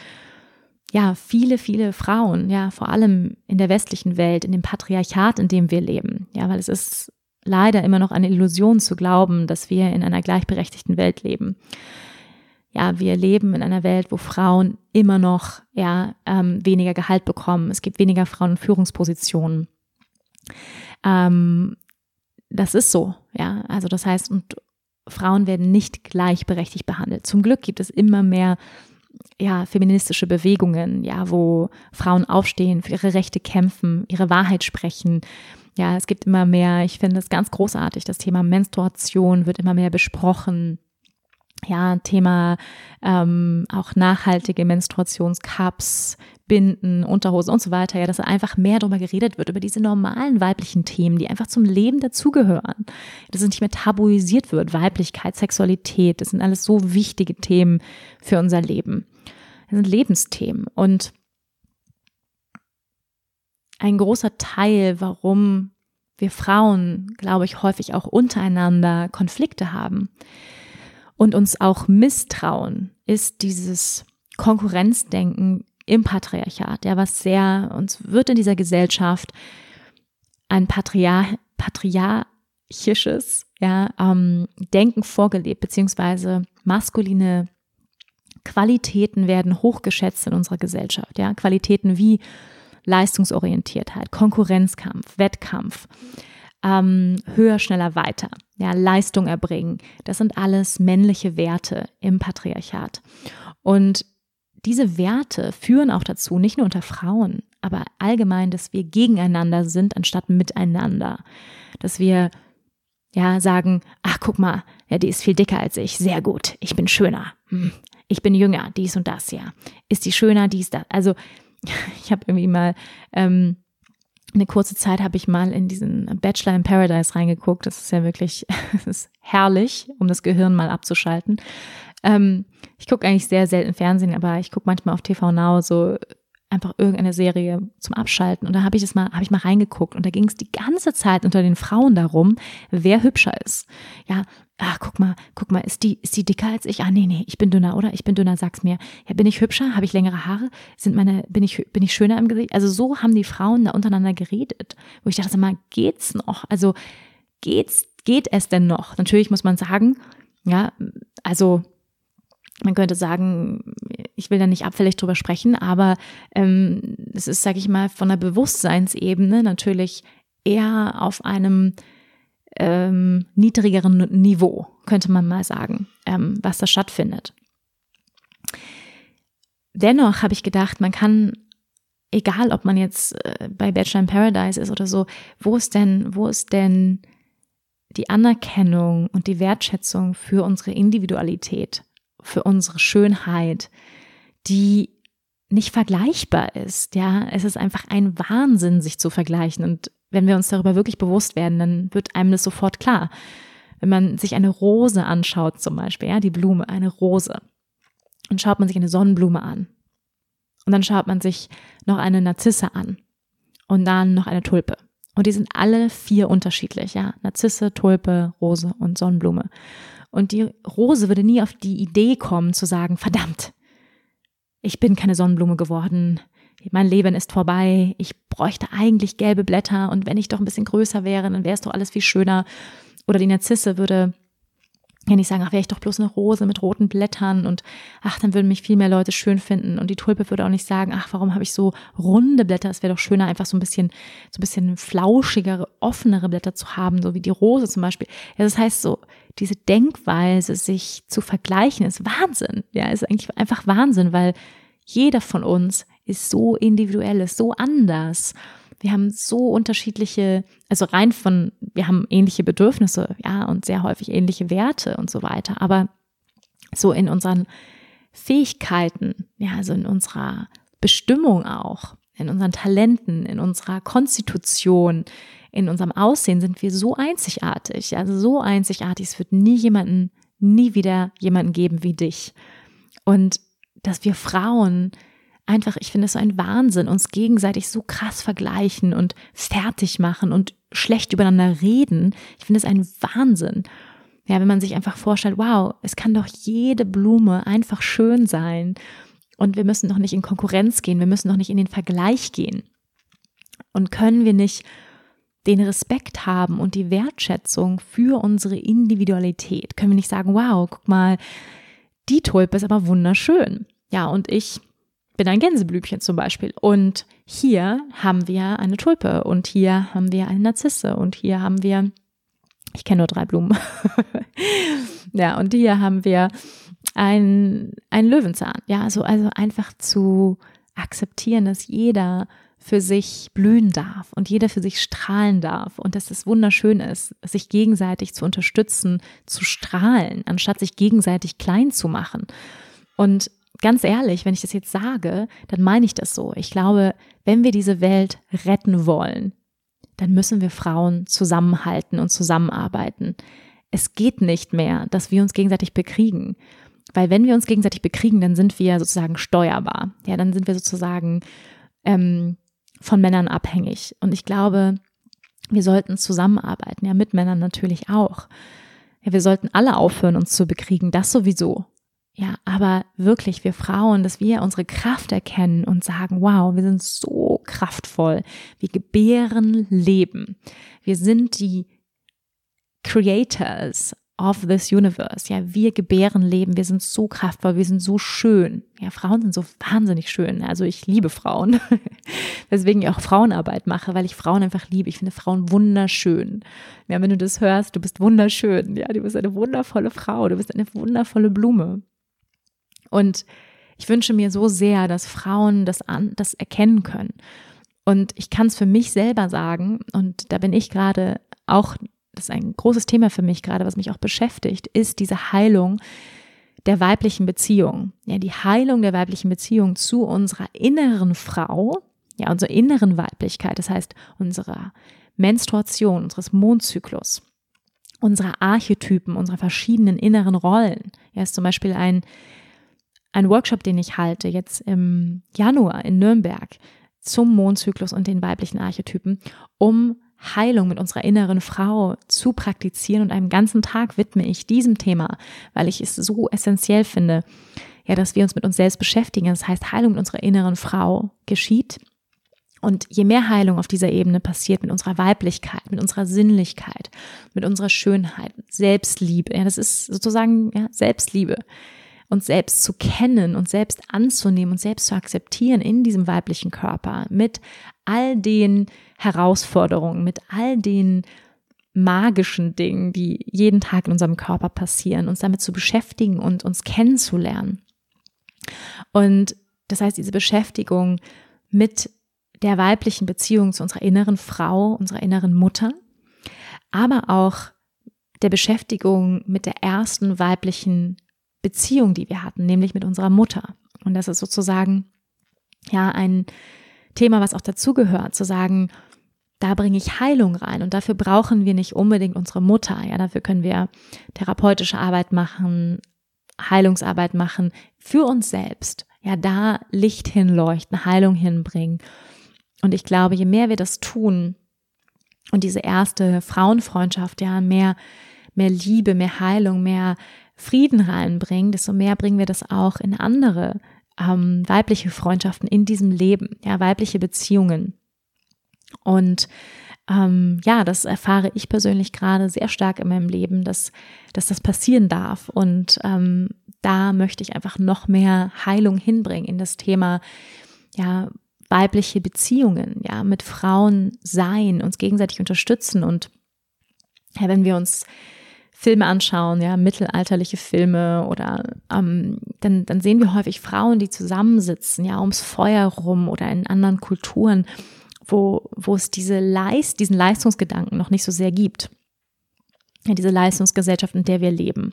ja, viele, viele Frauen, ja, vor allem in der westlichen Welt, in dem Patriarchat, in dem wir leben. Ja, weil es ist leider immer noch eine Illusion zu glauben, dass wir in einer gleichberechtigten Welt leben. Ja, wir leben in einer Welt, wo Frauen immer noch ja, ähm, weniger Gehalt bekommen. Es gibt weniger Frauen in Führungspositionen. Ähm, das ist so, ja. Also das heißt, und Frauen werden nicht gleichberechtigt behandelt. Zum Glück gibt es immer mehr ja, feministische Bewegungen, ja, wo Frauen aufstehen, für ihre Rechte kämpfen, ihre Wahrheit sprechen. Ja, es gibt immer mehr, ich finde es ganz großartig, das Thema Menstruation wird immer mehr besprochen ja, Thema ähm, auch nachhaltige Menstruationscups, Binden, Unterhosen und so weiter, ja, dass einfach mehr darüber geredet wird, über diese normalen weiblichen Themen, die einfach zum Leben dazugehören. Dass es nicht mehr tabuisiert wird, Weiblichkeit, Sexualität, das sind alles so wichtige Themen für unser Leben. Sind Lebensthemen. Und ein großer Teil, warum wir Frauen, glaube ich, häufig auch untereinander Konflikte haben, und uns auch misstrauen, ist dieses Konkurrenzdenken im Patriarchat, ja, was sehr, uns wird in dieser Gesellschaft ein Patriar patriarchisches ja, ähm, Denken vorgelebt, beziehungsweise maskuline Qualitäten werden hochgeschätzt in unserer Gesellschaft, ja, Qualitäten wie Leistungsorientiertheit, Konkurrenzkampf, Wettkampf, ähm, höher, schneller, weiter, ja, Leistung erbringen. Das sind alles männliche Werte im Patriarchat. Und diese Werte führen auch dazu, nicht nur unter Frauen, aber allgemein, dass wir gegeneinander sind anstatt miteinander. Dass wir ja sagen, ach guck mal, ja, die ist viel dicker als ich, sehr gut, ich bin schöner, hm. Ich bin jünger, dies und das, ja. Ist die schöner, dies, das. Also ich habe irgendwie mal ähm, eine kurze Zeit habe ich mal in diesen Bachelor in Paradise reingeguckt. Das ist ja wirklich das ist herrlich, um das Gehirn mal abzuschalten. Ähm, ich gucke eigentlich sehr selten Fernsehen, aber ich gucke manchmal auf TV Now so einfach irgendeine Serie zum Abschalten. Und da habe ich das mal, habe ich mal reingeguckt und da ging es die ganze Zeit unter den Frauen darum, wer hübscher ist. Ja, ach, guck mal, guck mal, ist die, ist die dicker als ich? Ah, nee, nee, ich bin dünner, oder? Ich bin dünner, sag's mir. Ja, bin ich hübscher? Habe ich längere Haare? Sind meine, bin ich, bin ich schöner im Gesicht? Also so haben die Frauen da untereinander geredet, wo ich dachte, sag mal, geht's noch? Also geht's, geht es denn noch? Natürlich muss man sagen, ja, also man könnte sagen, ich will da nicht abfällig drüber sprechen, aber ähm, es ist, sage ich mal, von der Bewusstseinsebene natürlich eher auf einem ähm, niedrigeren Niveau. könnte man mal sagen, ähm, was da stattfindet. Dennoch habe ich gedacht, man kann, egal ob man jetzt äh, bei Bachelor in Paradise ist oder so, wo ist denn, wo ist denn die Anerkennung und die Wertschätzung für unsere Individualität, für unsere Schönheit, die nicht vergleichbar ist. Ja, es ist einfach ein Wahnsinn, sich zu vergleichen. Und wenn wir uns darüber wirklich bewusst werden, dann wird einem das sofort klar. Wenn man sich eine Rose anschaut, zum Beispiel, ja, die Blume, eine Rose, und schaut man sich eine Sonnenblume an. Und dann schaut man sich noch eine Narzisse an. Und dann noch eine Tulpe. Und die sind alle vier unterschiedlich, ja. Narzisse, Tulpe, Rose und Sonnenblume. Und die Rose würde nie auf die Idee kommen zu sagen, verdammt, ich bin keine Sonnenblume geworden, mein Leben ist vorbei, ich bräuchte eigentlich gelbe Blätter und wenn ich doch ein bisschen größer wäre, dann wäre es doch alles viel schöner. Oder die Narzisse würde ja nicht sagen, ach, wäre ich doch bloß eine Rose mit roten Blättern und ach, dann würden mich viel mehr Leute schön finden. Und die Tulpe würde auch nicht sagen, ach, warum habe ich so runde Blätter? Es wäre doch schöner, einfach so ein bisschen, so ein bisschen flauschigere, offenere Blätter zu haben, so wie die Rose zum Beispiel. Ja, das heißt so, diese Denkweise, sich zu vergleichen, ist Wahnsinn. Ja, ist eigentlich einfach Wahnsinn, weil jeder von uns ist so individuell, ist so anders. Wir haben so unterschiedliche, also rein von, wir haben ähnliche Bedürfnisse, ja, und sehr häufig ähnliche Werte und so weiter. Aber so in unseren Fähigkeiten, ja, also in unserer Bestimmung auch, in unseren Talenten, in unserer Konstitution, in unserem Aussehen sind wir so einzigartig, also so einzigartig, es wird nie jemanden, nie wieder jemanden geben wie dich. Und dass wir Frauen einfach, ich finde es so ein Wahnsinn, uns gegenseitig so krass vergleichen und fertig machen und schlecht übereinander reden. Ich finde es ein Wahnsinn. Ja, wenn man sich einfach vorstellt, wow, es kann doch jede Blume einfach schön sein. Und wir müssen doch nicht in Konkurrenz gehen, wir müssen doch nicht in den Vergleich gehen. Und können wir nicht den Respekt haben und die Wertschätzung für unsere Individualität? Können wir nicht sagen, wow, guck mal, die Tulpe ist aber wunderschön. Ja, und ich bin ein Gänseblümchen zum Beispiel. Und hier haben wir eine Tulpe und hier haben wir eine Narzisse und hier haben wir, ich kenne nur drei Blumen. ja, und hier haben wir ein, Löwenzahn. Ja, also, also einfach zu akzeptieren, dass jeder für sich blühen darf und jeder für sich strahlen darf und dass es wunderschön ist, sich gegenseitig zu unterstützen, zu strahlen, anstatt sich gegenseitig klein zu machen. Und ganz ehrlich, wenn ich das jetzt sage, dann meine ich das so. Ich glaube, wenn wir diese Welt retten wollen, dann müssen wir Frauen zusammenhalten und zusammenarbeiten. Es geht nicht mehr, dass wir uns gegenseitig bekriegen. Weil wenn wir uns gegenseitig bekriegen, dann sind wir sozusagen steuerbar. Ja, dann sind wir sozusagen ähm, von Männern abhängig. Und ich glaube, wir sollten zusammenarbeiten, ja, mit Männern natürlich auch. Ja, wir sollten alle aufhören, uns zu bekriegen, das sowieso. Ja, aber wirklich, wir Frauen, dass wir unsere Kraft erkennen und sagen, wow, wir sind so kraftvoll. Wir gebären Leben. Wir sind die Creators of this universe. Ja, wir gebären Leben. Wir sind so kraftvoll. Wir sind so schön. Ja, Frauen sind so wahnsinnig schön. Also ich liebe Frauen. Weswegen ich auch Frauenarbeit mache, weil ich Frauen einfach liebe. Ich finde Frauen wunderschön. Ja, wenn du das hörst, du bist wunderschön. Ja, du bist eine wundervolle Frau. Du bist eine wundervolle Blume. Und ich wünsche mir so sehr, dass Frauen das, an, das erkennen können. Und ich kann es für mich selber sagen, und da bin ich gerade auch, das ist ein großes Thema für mich gerade, was mich auch beschäftigt, ist diese Heilung der weiblichen Beziehung. Ja, die Heilung der weiblichen Beziehung zu unserer inneren Frau, ja, unserer inneren Weiblichkeit, das heißt unserer Menstruation, unseres Mondzyklus, unserer Archetypen, unserer verschiedenen inneren Rollen. Ja, ist zum Beispiel ein ein Workshop, den ich halte, jetzt im Januar in Nürnberg zum Mondzyklus und den weiblichen Archetypen, um Heilung mit unserer inneren Frau zu praktizieren und einen ganzen Tag widme ich diesem Thema, weil ich es so essentiell finde, ja, dass wir uns mit uns selbst beschäftigen. Das heißt, Heilung mit unserer inneren Frau geschieht. Und je mehr Heilung auf dieser Ebene passiert mit unserer Weiblichkeit, mit unserer Sinnlichkeit, mit unserer Schönheit, Selbstliebe, ja, das ist sozusagen ja, Selbstliebe, uns selbst zu kennen und selbst anzunehmen und selbst zu akzeptieren in diesem weiblichen Körper mit all den Herausforderungen, mit all den magischen Dingen, die jeden Tag in unserem Körper passieren, uns damit zu beschäftigen und uns kennenzulernen. Und das heißt, diese Beschäftigung mit der weiblichen Beziehung zu unserer inneren Frau, unserer inneren Mutter, aber auch der Beschäftigung mit der ersten weiblichen Beziehung, die wir hatten, nämlich mit unserer Mutter. Und das ist sozusagen ja ein Thema, was auch dazugehört, zu sagen, da bringe ich Heilung rein und dafür brauchen wir nicht unbedingt unsere Mutter. Ja, dafür können wir therapeutische Arbeit machen, Heilungsarbeit machen für uns selbst. Ja, da Licht hinleuchten, Heilung hinbringen. Und ich glaube, je mehr wir das tun und diese erste Frauenfreundschaft, ja, mehr, mehr Liebe, mehr Heilung, mehr Frieden reinbringen, desto mehr bringen wir das auch in andere ähm, weibliche Freundschaften in diesem Leben, ja, weibliche Beziehungen. Und ähm, ja, das erfahre ich persönlich gerade sehr stark in meinem Leben, dass, dass das passieren darf. Und ähm, da möchte ich einfach noch mehr Heilung hinbringen in das Thema, ja, weibliche Beziehungen, ja, mit Frauen sein, uns gegenseitig unterstützen und ja, wenn wir uns Filme anschauen, ja, mittelalterliche Filme oder ähm, dann, dann sehen wir häufig Frauen, die zusammensitzen, ja, ums Feuer rum oder in anderen Kulturen, wo, wo es diese Leist, diesen Leistungsgedanken noch nicht so sehr gibt. Ja, diese Leistungsgesellschaft, in der wir leben.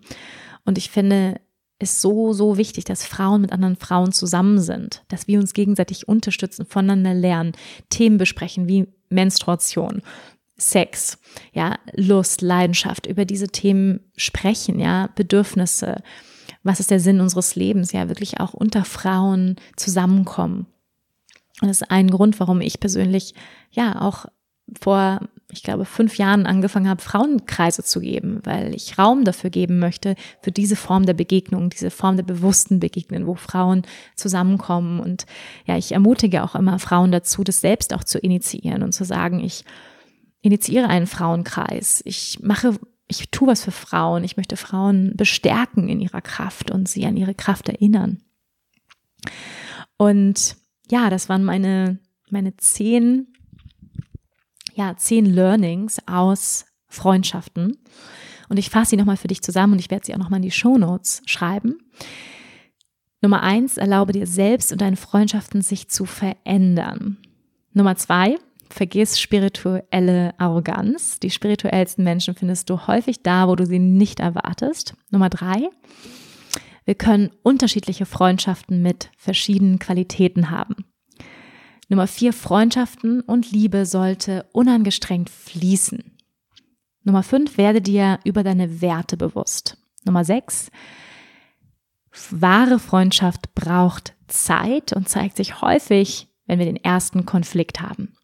Und ich finde es so, so wichtig, dass Frauen mit anderen Frauen zusammen sind, dass wir uns gegenseitig unterstützen, voneinander lernen, Themen besprechen wie Menstruation, Sex, ja, Lust, Leidenschaft, über diese Themen sprechen, ja, Bedürfnisse, was ist der Sinn unseres Lebens, ja, wirklich auch unter Frauen zusammenkommen. Und das ist ein Grund, warum ich persönlich, ja, auch vor, ich glaube, fünf Jahren angefangen habe, Frauenkreise zu geben, weil ich Raum dafür geben möchte, für diese Form der Begegnung, diese Form der bewussten Begegnung, wo Frauen zusammenkommen. Und ja, ich ermutige auch immer Frauen dazu, das selbst auch zu initiieren und zu sagen, ich initiiere einen Frauenkreis. Ich mache, ich tue was für Frauen. Ich möchte Frauen bestärken in ihrer Kraft und sie an ihre Kraft erinnern. Und ja, das waren meine, meine zehn, ja, zehn Learnings aus Freundschaften. Und ich fasse sie nochmal für dich zusammen und ich werde sie auch nochmal in die Show Notes schreiben. Nummer eins, erlaube dir selbst und deinen Freundschaften sich zu verändern. Nummer zwei, vergiss spirituelle Arroganz. Die spirituellsten Menschen findest du häufig da, wo du sie nicht erwartest. Nummer drei, wir können unterschiedliche Freundschaften mit verschiedenen Qualitäten haben. Nummer vier, Freundschaften und Liebe sollte unangestrengt fließen. Nummer fünf, werde dir über deine Werte bewusst. Nummer sechs, wahre Freundschaft braucht Zeit und zeigt sich häufig, wenn wir den ersten Konflikt haben.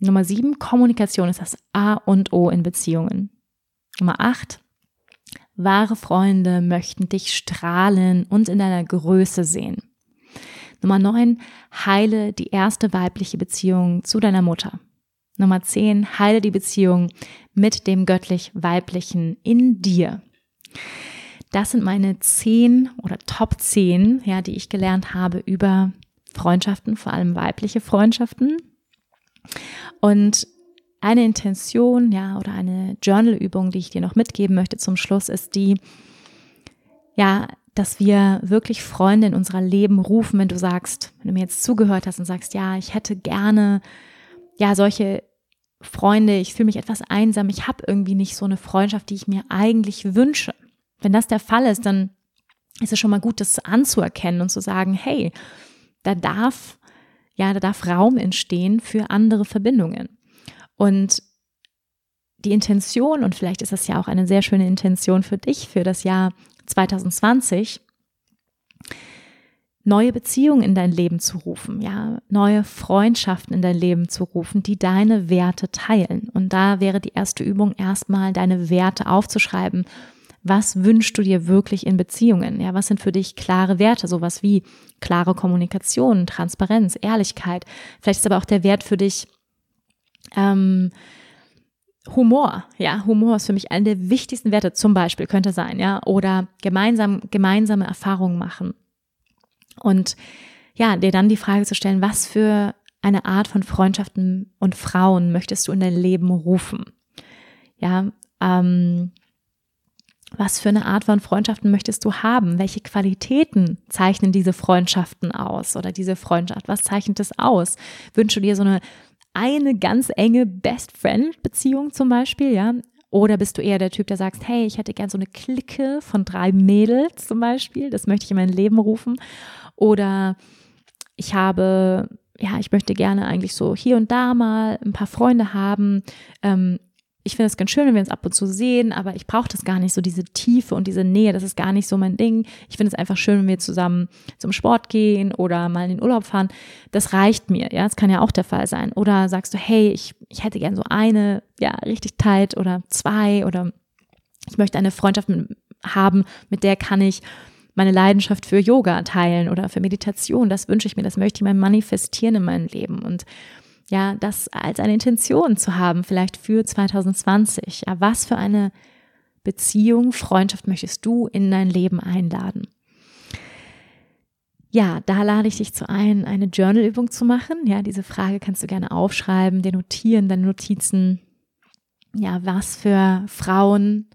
Nummer sieben, Kommunikation ist das A und O in Beziehungen. Nummer acht, wahre Freunde möchten dich strahlen und in deiner Größe sehen. Nummer neun, heile die erste weibliche Beziehung zu deiner Mutter. Nummer zehn, heile die Beziehung mit dem göttlich-weiblichen in dir. Das sind meine zehn oder Top zehn, ja, die ich gelernt habe über Freundschaften, vor allem weibliche Freundschaften. Und eine Intention, ja, oder eine Journalübung, die ich dir noch mitgeben möchte zum Schluss, ist die, ja, dass wir wirklich Freunde in unser Leben rufen, wenn du sagst, wenn du mir jetzt zugehört hast und sagst, ja, ich hätte gerne, ja, solche Freunde, ich fühle mich etwas einsam, ich habe irgendwie nicht so eine Freundschaft, die ich mir eigentlich wünsche. Wenn das der Fall ist, dann ist es schon mal gut, das anzuerkennen und zu sagen, hey, da darf ja, da darf Raum entstehen für andere Verbindungen. Und die Intention, und vielleicht ist das ja auch eine sehr schöne Intention für dich für das Jahr 2020, neue Beziehungen in dein Leben zu rufen, ja, neue Freundschaften in dein Leben zu rufen, die deine Werte teilen. Und da wäre die erste Übung erstmal deine Werte aufzuschreiben was wünschst du dir wirklich in Beziehungen? Ja, was sind für dich klare Werte? Sowas wie klare Kommunikation, Transparenz, Ehrlichkeit. Vielleicht ist aber auch der Wert für dich ähm, Humor. Ja, Humor ist für mich einer der wichtigsten Werte. Zum Beispiel könnte sein, ja, oder gemeinsam gemeinsame Erfahrungen machen. Und ja, dir dann die Frage zu stellen, was für eine Art von Freundschaften und Frauen möchtest du in dein Leben rufen? Ja, ähm, was für eine Art von Freundschaften möchtest du haben? Welche Qualitäten zeichnen diese Freundschaften aus oder diese Freundschaft? Was zeichnet es aus? Wünschst du dir so eine eine ganz enge Best Friend Beziehung zum Beispiel, ja? Oder bist du eher der Typ, der sagt, hey, ich hätte gern so eine Clique von drei Mädels zum Beispiel, das möchte ich in mein Leben rufen. Oder ich habe, ja, ich möchte gerne eigentlich so hier und da mal ein paar Freunde haben. Ähm, ich finde es ganz schön, wenn wir uns ab und zu sehen, aber ich brauche das gar nicht, so diese Tiefe und diese Nähe, das ist gar nicht so mein Ding. Ich finde es einfach schön, wenn wir zusammen zum Sport gehen oder mal in den Urlaub fahren. Das reicht mir, ja, das kann ja auch der Fall sein. Oder sagst du, hey, ich, ich hätte gern so eine, ja, richtig tight oder zwei oder ich möchte eine Freundschaft haben, mit der kann ich meine Leidenschaft für Yoga teilen oder für Meditation. Das wünsche ich mir, das möchte ich mal manifestieren in meinem Leben und ja, das als eine Intention zu haben, vielleicht für 2020. Ja, was für eine Beziehung, Freundschaft möchtest du in dein Leben einladen? Ja, da lade ich dich zu ein, eine Journalübung zu machen. Ja, diese Frage kannst du gerne aufschreiben, dir notieren, deine Notizen. Ja, was für Frauen,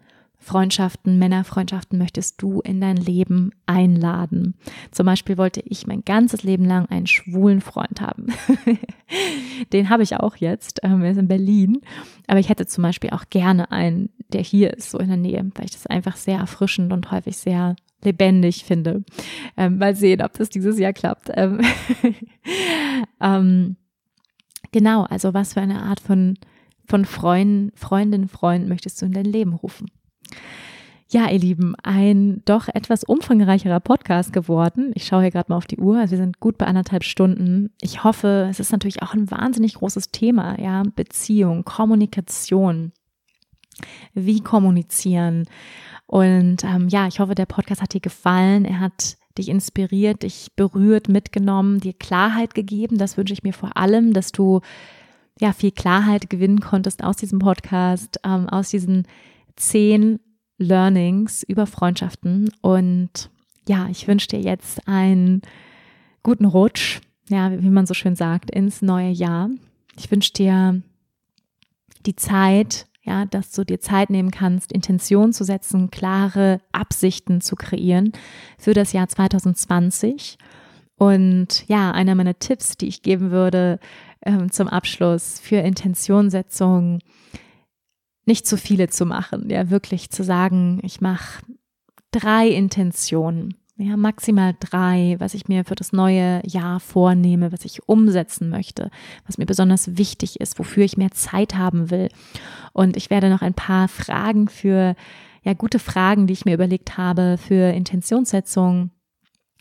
Freundschaften, Männerfreundschaften möchtest du in dein Leben einladen? Zum Beispiel wollte ich mein ganzes Leben lang einen schwulen Freund haben. Den habe ich auch jetzt. Ähm, er ist in Berlin. Aber ich hätte zum Beispiel auch gerne einen, der hier ist, so in der Nähe, weil ich das einfach sehr erfrischend und häufig sehr lebendig finde. Ähm, mal sehen, ob das dieses Jahr klappt. Ähm, ähm, genau, also was für eine Art von, von Freund, Freundin, Freund möchtest du in dein Leben rufen? Ja, ihr Lieben, ein doch etwas umfangreicherer Podcast geworden. Ich schaue hier gerade mal auf die Uhr. Also wir sind gut bei anderthalb Stunden. Ich hoffe, es ist natürlich auch ein wahnsinnig großes Thema, ja. Beziehung, Kommunikation. Wie kommunizieren? Und ähm, ja, ich hoffe, der Podcast hat dir gefallen. Er hat dich inspiriert, dich berührt, mitgenommen, dir Klarheit gegeben. Das wünsche ich mir vor allem, dass du ja viel Klarheit gewinnen konntest aus diesem Podcast, ähm, aus diesen zehn Learnings über Freundschaften. Und ja, ich wünsche dir jetzt einen guten Rutsch, ja, wie man so schön sagt, ins neue Jahr. Ich wünsche dir die Zeit, ja, dass du dir Zeit nehmen kannst, Intention zu setzen, klare Absichten zu kreieren für das Jahr 2020. Und ja, einer meiner Tipps, die ich geben würde ähm, zum Abschluss für Intentionsetzung, nicht zu viele zu machen, ja, wirklich zu sagen, ich mache drei Intentionen, ja, maximal drei, was ich mir für das neue Jahr vornehme, was ich umsetzen möchte, was mir besonders wichtig ist, wofür ich mehr Zeit haben will. Und ich werde noch ein paar Fragen für, ja, gute Fragen, die ich mir überlegt habe für Intentionssetzung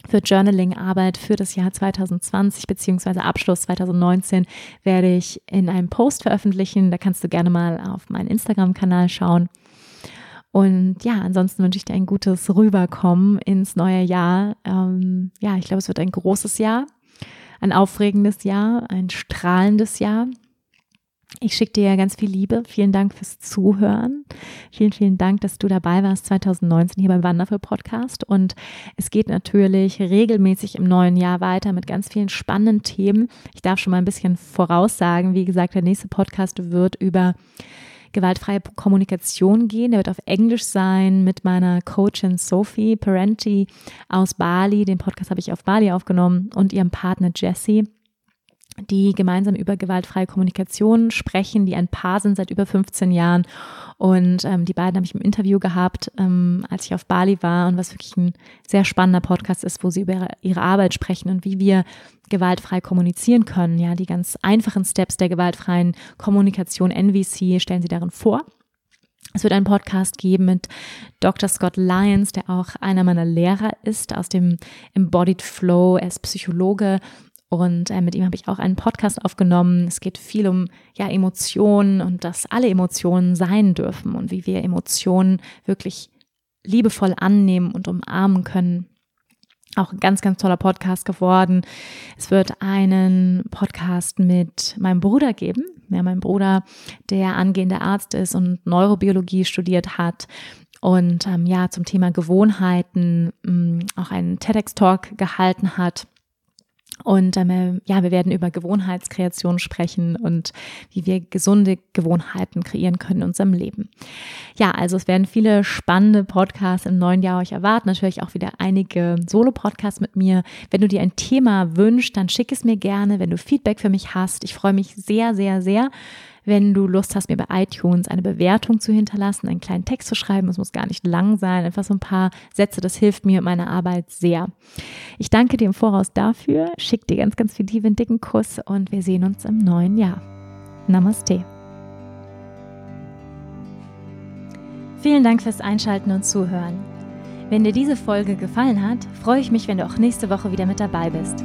für Journaling-Arbeit für das Jahr 2020 beziehungsweise Abschluss 2019 werde ich in einem Post veröffentlichen. Da kannst du gerne mal auf meinen Instagram-Kanal schauen. Und ja, ansonsten wünsche ich dir ein gutes Rüberkommen ins neue Jahr. Ähm, ja, ich glaube, es wird ein großes Jahr, ein aufregendes Jahr, ein strahlendes Jahr. Ich schicke dir ganz viel Liebe. Vielen Dank fürs Zuhören. Vielen, vielen Dank, dass du dabei warst 2019 hier beim Wonderful Podcast. Und es geht natürlich regelmäßig im neuen Jahr weiter mit ganz vielen spannenden Themen. Ich darf schon mal ein bisschen voraussagen. Wie gesagt, der nächste Podcast wird über gewaltfreie Kommunikation gehen. Der wird auf Englisch sein mit meiner Coachin Sophie Parenti aus Bali. Den Podcast habe ich auf Bali aufgenommen und ihrem Partner Jesse die gemeinsam über gewaltfreie Kommunikation sprechen, die ein Paar sind seit über 15 Jahren. Und ähm, die beiden habe ich im Interview gehabt, ähm, als ich auf Bali war und was wirklich ein sehr spannender Podcast ist, wo sie über ihre, Arbeit sprechen und wie wir gewaltfrei kommunizieren können. Ja, die ganz einfachen Steps der gewaltfreien Kommunikation NVC stellen sie darin vor. Es wird einen Podcast geben mit Dr. Scott Lyons, der auch einer meiner Lehrer ist aus dem Embodied Flow. Er ist Psychologe und äh, mit ihm habe ich auch einen Podcast aufgenommen. Es geht viel um ja Emotionen und dass alle Emotionen sein dürfen und wie wir Emotionen wirklich liebevoll annehmen und umarmen können. Auch ein ganz, ganz toller Podcast geworden. Es wird einen Podcast mit meinem Bruder geben. Ja, mein Bruder, der angehender Arzt ist und Neurobiologie studiert hat und ähm, ja zum Thema Gewohnheiten mh, mm, auch einen TEDx-Talk gehalten hat Und ähm, ja, wir werden über Gewohnheitskreation sprechen und wie wir gesunde Gewohnheiten kreieren können in unserem Leben. Ja, also es werden viele spannende Podcasts im neuen Jahr euch erwarten. Natürlich auch wieder einige Solo-Podcasts mit mir. Wenn du dir ein Thema wünschst, dann schick es mir gerne. Wenn du Feedback für mich hast, ich freue mich sehr, sehr, sehr wenn du Lust hast, mir bei iTunes eine Bewertung zu hinterlassen, einen kleinen Text zu schreiben, es muss gar nicht lang sein, einfach so ein paar Sätze, das hilft mir in meiner Arbeit sehr. Ich danke dir im Voraus dafür, schick dir ganz, ganz viel Liebe, einen dicken Kuss und wir sehen uns im neuen Jahr. Namaste. Vielen Dank fürs Einschalten und Zuhören. Wenn dir diese Folge gefallen hat, freue ich mich, wenn du auch nächste Woche wieder mit dabei bist.